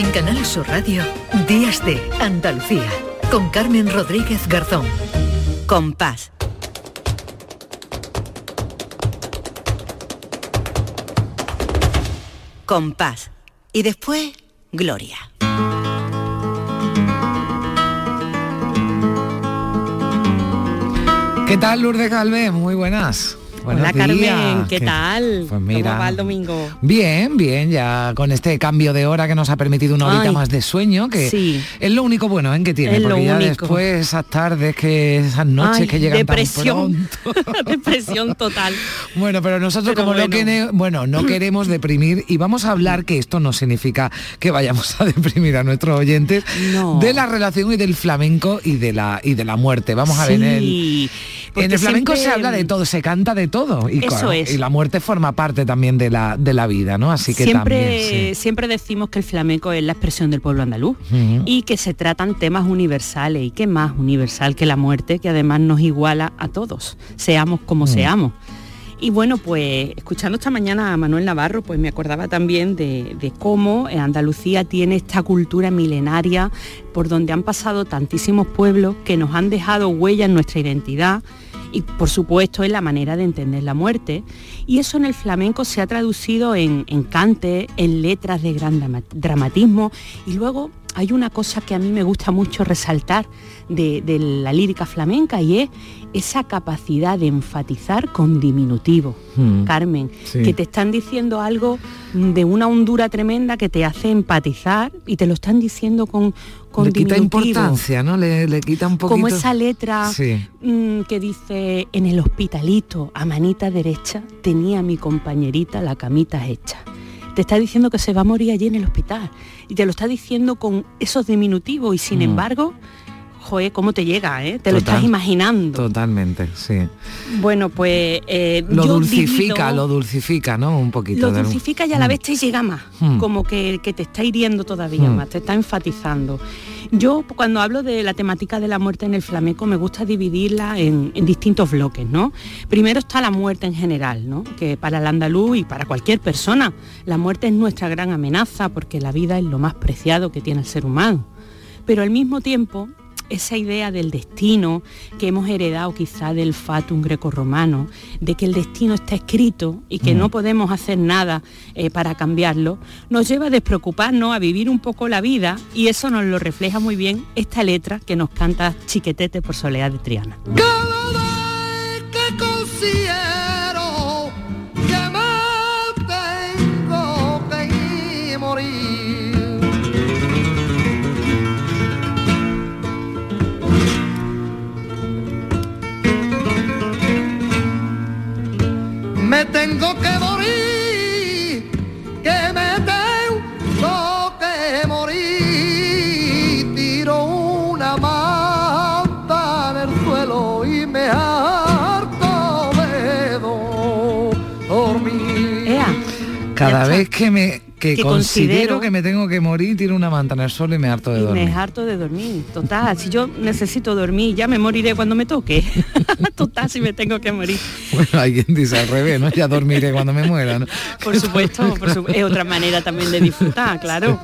En Canal Sur Radio, Días de Andalucía, con Carmen Rodríguez Garzón. Compás. Compás. Y después, Gloria. ¿Qué tal, Lourdes Galvez? Muy buenas. Buenos Hola días. Carmen, ¿qué tal? Pues mira. ¿Cómo va el domingo? Bien, bien, ya con este cambio de hora que nos ha permitido una horita Ay, más de sueño, que sí. es lo único bueno ¿eh? que tiene, Es porque ya único. después esas tardes, que esas noches Ay, que llegan depresión, tan pronto. depresión total. Bueno, pero nosotros Pero como no, bueno. quene- bueno, no queremos deprimir y vamos a hablar que esto no significa que vayamos a deprimir a nuestros oyentes No. de la relación y del flamenco y de la y de la muerte. Vamos a ver en el, en el flamenco siempre- se habla de todo, se canta de todo y, Eso es. y la muerte forma parte también de la de la vida, ¿no? Así que siempre, también sí. siempre decimos que el flamenco es la expresión del pueblo andaluz y que se tratan temas universales y qué más universal que la muerte que además nos iguala a todos, seamos como seamos. Y bueno, pues escuchando esta mañana a Manuel Navarro, pues me acordaba también de, de cómo Andalucía tiene esta cultura milenaria por donde han pasado tantísimos pueblos que nos han dejado huella en nuestra identidad y por supuesto en la manera de entender la muerte. Y eso en el flamenco se ha traducido en, en cante, en letras de gran drama- dramatismo y luego hay una cosa que a mí me gusta mucho resaltar de, de la lírica flamenca y es esa capacidad de enfatizar con diminutivo. Mm. Carmen, Sí. que te están diciendo algo de una hondura tremenda que te hace empatizar y te lo están diciendo con, con le quita importancia, ¿no? Le, le quita un poquito. Como esa letra Sí. mm, que dice, en el hospitalito, a manita derecha, tenía mi compañerita la camita hecha. Te está diciendo que se va a morir allí en el hospital. Y te lo está diciendo con esos diminutivos y sin Mm. embargo, joder, ¿cómo te llega? eh? Te lo estás imaginando. Totalmente, sí. Bueno, pues eh, Lo yo dulcifica, divido- lo dulcifica, ¿no? Un poquito. lo de- dulcifica y a la Mm. vez te llega más, Mm. como que, que te está hiriendo todavía Mm. más, te está enfatizando. Yo cuando hablo de la temática de la muerte en el flamenco me gusta dividirla en, distintos bloques, ¿no? Primero está la muerte en general, ¿no? Que para el andaluz y para cualquier persona, la muerte es nuestra gran amenaza porque la vida es lo más preciado que tiene el ser humano. Pero al mismo tiempo esa idea del destino que hemos heredado quizá del fatum grecorromano, de que el destino está escrito y que Mm. no podemos hacer nada eh, para cambiarlo, nos lleva a despreocuparnos, a vivir un poco la vida y eso nos lo refleja muy bien esta letra que nos canta Chiquetete por Soledad de Triana. que Me tengo que morir, que me tengo que morir. Tiro una manta en el suelo y me harto de do- dormir. Cada vez que me que, Que considero, considero- que me tengo que morir, tiro una manta en el suelo y me harto de Y dormir. me harto de dormir, total. Si yo necesito dormir, ya me moriré cuando me toque. total, si me tengo que morir. Bueno, hay quien dice al revés, ¿no? Ya dormiré cuando me muera, ¿no? Por supuesto, por su- es otra manera también de disfrutar, claro.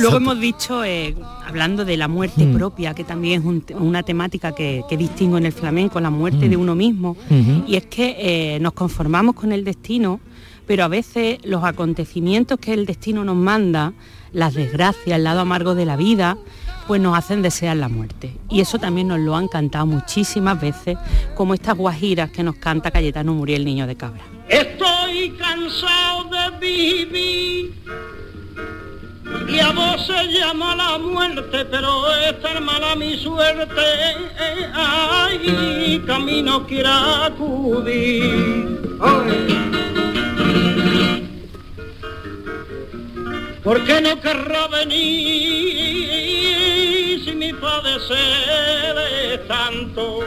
Luego hemos dicho, eh, hablando de la muerte Mm. propia, que también es un una temática que, que distingo en el flamenco, la muerte Mm. de uno mismo. Y es que eh, nos conformamos con el destino, pero a veces los acontecimientos que el destino nos manda, las desgracias, el lado amargo de la vida, pues nos hacen desear la muerte. Y eso también nos lo han cantado muchísimas veces, como estas guajiras que nos canta Cayetano Muriel Niño de Cabra. Estoy cansado de vivir y a vos se llama la muerte, pero esta es mala mi suerte. Ay, camino quiera acudir. ¿Por qué no querrá venir si mi padecer tanto?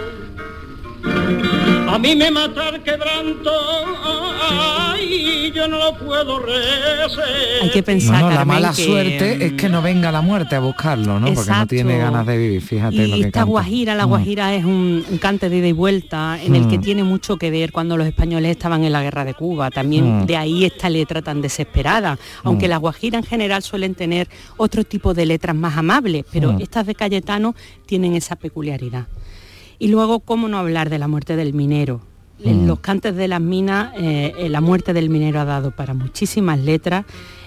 A mí me mata el quebranto, ay, yo no lo puedo reser. Hay que pensar, No, no, la Carmen, mala que, suerte es que no venga la muerte a buscarlo, ¿no? Porque no Exacto. tiene ganas de vivir, fíjate lo Y que esta canta. guajira, la Mm. guajira es un, un cante de ida y vuelta en el que Mm. tiene mucho que ver cuando los españoles estaban en la guerra de Cuba. También Mm. de ahí esta letra tan desesperada. Aunque Mm. las guajiras en general suelen tener otro tipo de letras más amables, pero Mm. estas de Cayetano tienen esa peculiaridad. Y luego, ¿cómo no hablar de la muerte del minero? En Mm. los cantes de las minas, eh, eh, la muerte del minero ha dado para muchísimas letras.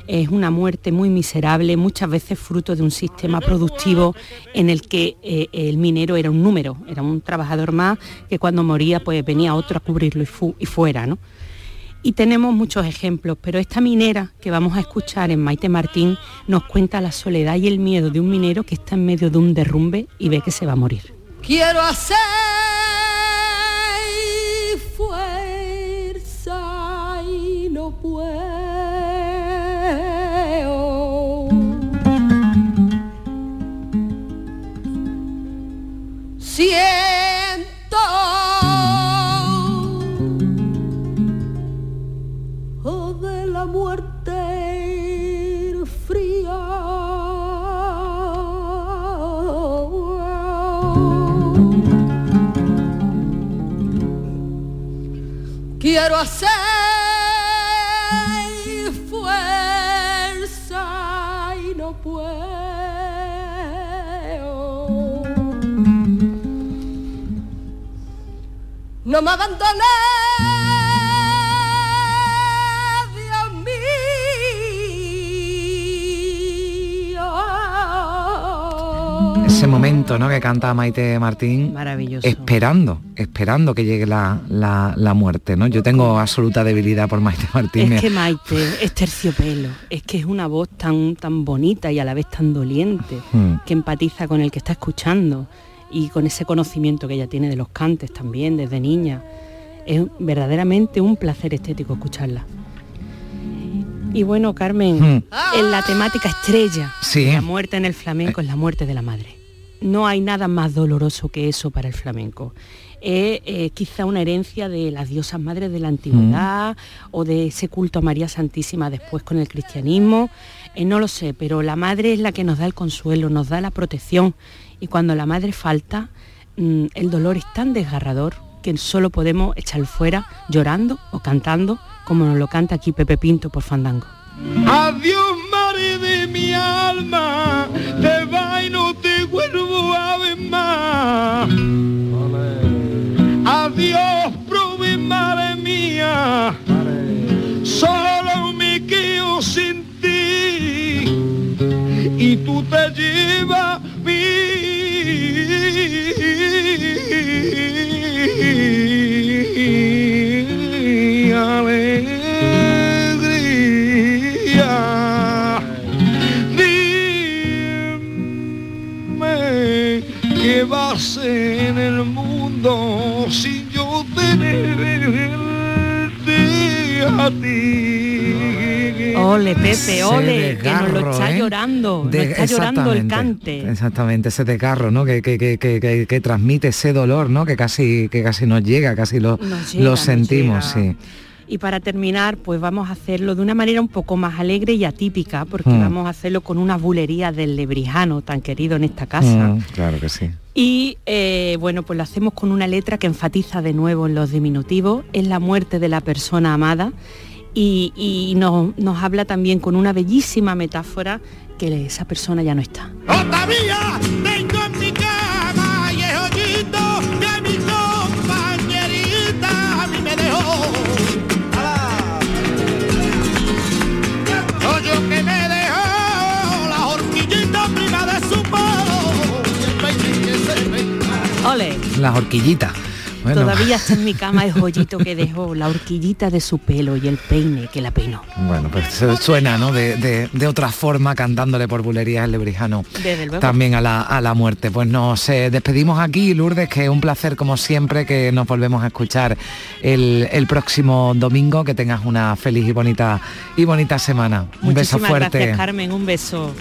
Es una muerte muy miserable, muchas veces fruto de un sistema productivo en el que eh, el minero era un número, era un trabajador más que cuando moría pues venía otro a cubrirlo y, fu- y fuera, ¿no? Y tenemos muchos ejemplos, pero esta minera que vamos a escuchar en Maite Martín nos cuenta la soledad y el miedo de un minero que está en medio de un derrumbe y ve que se va a morir. Quiero hacer fuerza y no puedo. Siento Quiero hacer fuerza y no puedo. No me abandones, Ese momento, ¿no? Que canta Maite Martín. Maravilloso. Esperando, esperando que llegue la, la- la muerte, ¿no? Yo tengo absoluta debilidad por Maite Martín. Es que Maite es terciopelo, es que es una voz tan, tan bonita y a la vez tan doliente, Mm. que empatiza con el que está escuchando y con ese conocimiento que ella tiene de los cantes también desde niña. Es verdaderamente un placer estético escucharla. Y bueno, Carmen, Mm. en la temática estrella Sí. la muerte en el flamenco es la muerte de la madre. No hay nada más doloroso que eso para el flamenco. Es eh, quizá una herencia de las diosas madres de la antigüedad o de ese culto a María Santísima después con el cristianismo. Eh, no lo sé, pero la madre es la que nos da el consuelo, nos da la protección. Y cuando la madre falta, mm, el dolor es tan desgarrador que solo podemos echar fuera llorando o cantando, como nos lo canta aquí Pepe Pinto por Fandango. Adiós, madre de mi alma, más. Adiós, prove, madre mía, solo me quedo sin ti y tú te llevas mi alegría. Qué va a ser en el mundo sin yo tenerte a ti. Ole, Pepe, ole, que nos lo desgarro, está ¿eh? llorando, nos De- está llorando el cante. Exactamente, ese desgarro, ¿no? Que, que, que, que- que- que transmite ese dolor, ¿no? Que casi, que casi nos llega, casi lo, Nos llega, lo nos sentimos, sí. Y para terminar, pues vamos a hacerlo de una manera un poco más alegre y atípica, porque Mm. vamos a hacerlo con una bulería del lebrijano tan querido en esta casa. Mm, claro que sí. Y eh, bueno, pues lo hacemos con una letra que enfatiza de nuevo en los diminutivos, es la muerte de la persona amada y, y nos, nos habla también con una bellísima metáfora que esa persona ya no está. Todavía las horquillitas. Todavía está en mi cama el joyito que dejó, la horquillita de su pelo y el peine que la peinó. Bueno, pues suena, ¿no? De, otra forma, cantándole por bulerías el lebrijano. También a la, a la muerte. Pues nos eh, despedimos aquí, Lourdes, que es un placer como siempre que nos volvemos a escuchar el, el próximo domingo. Que tengas una feliz y bonita y bonita semana. un beso fuerte. Gracias, Carmen, un beso.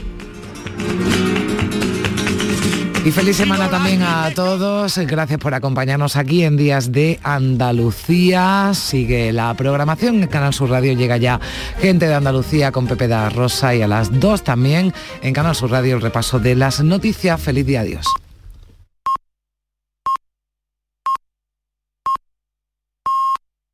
Y feliz semana también a todos. Gracias por acompañarnos aquí en Días de Andalucía. Sigue la programación. En Canal Sur Radio llega ya Gente de Andalucía con Pepe da Rosa y a las 2 también en Canal Sur Radio el repaso de las noticias. Feliz día, adiós.